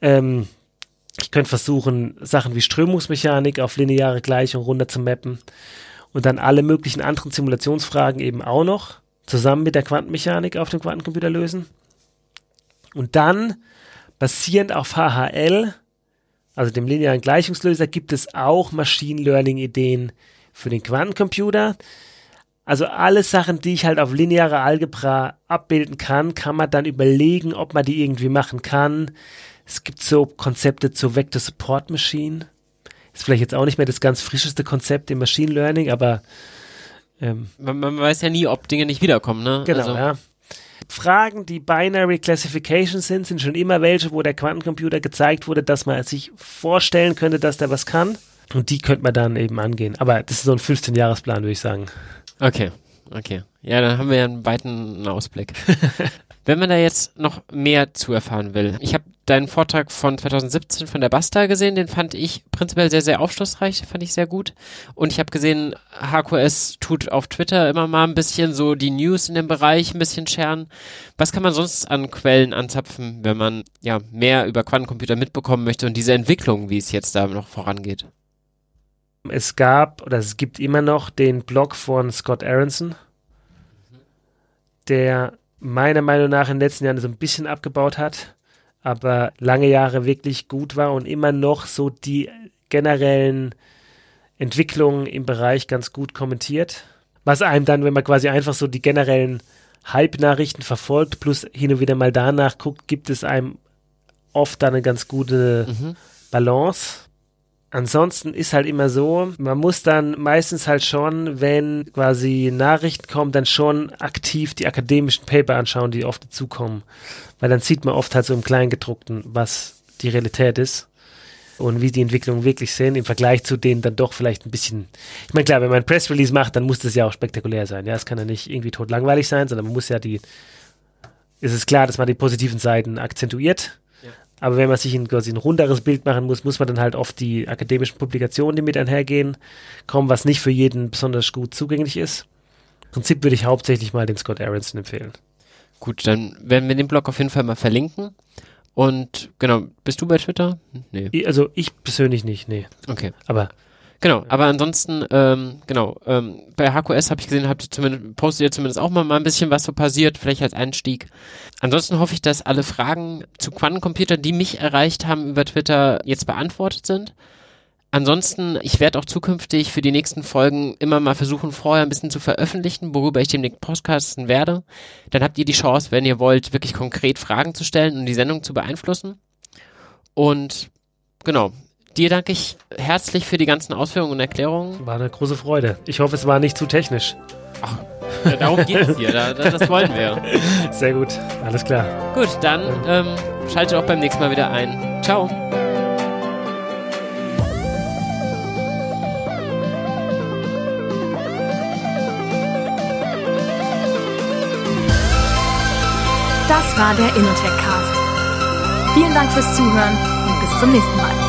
Ähm, ich könnte versuchen, Sachen wie Strömungsmechanik auf lineare Gleichung runter zu mappen und dann alle möglichen anderen Simulationsfragen eben auch noch zusammen mit der Quantenmechanik auf dem Quantencomputer lösen. Und dann, basierend auf HHL, also dem linearen Gleichungslöser, gibt es auch Machine Learning Ideen für den Quantencomputer. Also alle Sachen, die ich halt auf linearer Algebra abbilden kann, kann man dann überlegen, ob man die irgendwie machen kann. Es gibt so Konzepte zur Vector Support Machine. Ist vielleicht jetzt auch nicht mehr das ganz frischeste Konzept im Machine Learning, aber ähm, man, man, weiß ja nie, ob Dinge nicht wiederkommen, ne? Genau, also. ja. Fragen, die Binary Classification sind, sind schon immer welche, wo der Quantencomputer gezeigt wurde, dass man sich vorstellen könnte, dass der was kann. Und die könnte man dann eben angehen. Aber das ist so ein 15-Jahresplan, würde ich sagen. Okay, okay. Ja, dann haben wir ja einen weiten Ausblick. Wenn man da jetzt noch mehr zu erfahren will, ich habe deinen Vortrag von 2017 von der Basta gesehen, den fand ich prinzipiell sehr, sehr aufschlussreich, fand ich sehr gut. Und ich habe gesehen, HQS tut auf Twitter immer mal ein bisschen so die News in dem Bereich ein bisschen scheren. Was kann man sonst an Quellen anzapfen, wenn man ja mehr über Quantencomputer mitbekommen möchte und diese Entwicklung, wie es jetzt da noch vorangeht? Es gab oder es gibt immer noch den Blog von Scott Aronson, der meiner Meinung nach in den letzten Jahren so ein bisschen abgebaut hat, aber lange Jahre wirklich gut war und immer noch so die generellen Entwicklungen im Bereich ganz gut kommentiert. Was einem dann, wenn man quasi einfach so die generellen Hype-Nachrichten verfolgt, plus hin und wieder mal danach guckt, gibt es einem oft dann eine ganz gute mhm. Balance. Ansonsten ist halt immer so, man muss dann meistens halt schon, wenn quasi Nachrichten kommen, dann schon aktiv die akademischen Paper anschauen, die oft dazukommen. Weil dann sieht man oft halt so im Kleingedruckten, was die Realität ist. und wie die Entwicklungen wirklich sind im Vergleich zu denen dann doch vielleicht ein bisschen. Ich meine, klar, wenn man ein Press Release macht, dann muss das ja auch spektakulär sein. Ja, es kann ja nicht irgendwie tot langweilig sein, sondern man muss ja die. Es ist klar, dass man die positiven Seiten akzentuiert. Aber wenn man sich ein, quasi ein runderes Bild machen muss, muss man dann halt oft die akademischen Publikationen, die mit einhergehen, kommen, was nicht für jeden besonders gut zugänglich ist. Im Prinzip würde ich hauptsächlich mal den Scott Aronson empfehlen. Gut, dann werden wir den Blog auf jeden Fall mal verlinken. Und genau, bist du bei Twitter? Nee. Also ich persönlich nicht, nee. Okay. Aber Genau, aber ansonsten, ähm, genau, ähm, bei HQS habe ich gesehen, habt ihr zumindest, postet ihr zumindest auch mal, mal ein bisschen, was so passiert, vielleicht als Einstieg. Ansonsten hoffe ich, dass alle Fragen zu Quantencomputern, die mich erreicht haben über Twitter, jetzt beantwortet sind. Ansonsten, ich werde auch zukünftig für die nächsten Folgen immer mal versuchen, vorher ein bisschen zu veröffentlichen, worüber ich demnächst podcasten werde. Dann habt ihr die Chance, wenn ihr wollt, wirklich konkret Fragen zu stellen und die Sendung zu beeinflussen. Und genau, dir danke ich herzlich für die ganzen Ausführungen und Erklärungen. War eine große Freude. Ich hoffe, es war nicht zu technisch. Ach, ja, darum geht es hier. Da, das wollen wir. Sehr gut. Alles klar. Gut, dann ähm, schaltet auch beim nächsten Mal wieder ein. Ciao. Das war der Innotech Cast. Vielen Dank fürs Zuhören und bis zum nächsten Mal.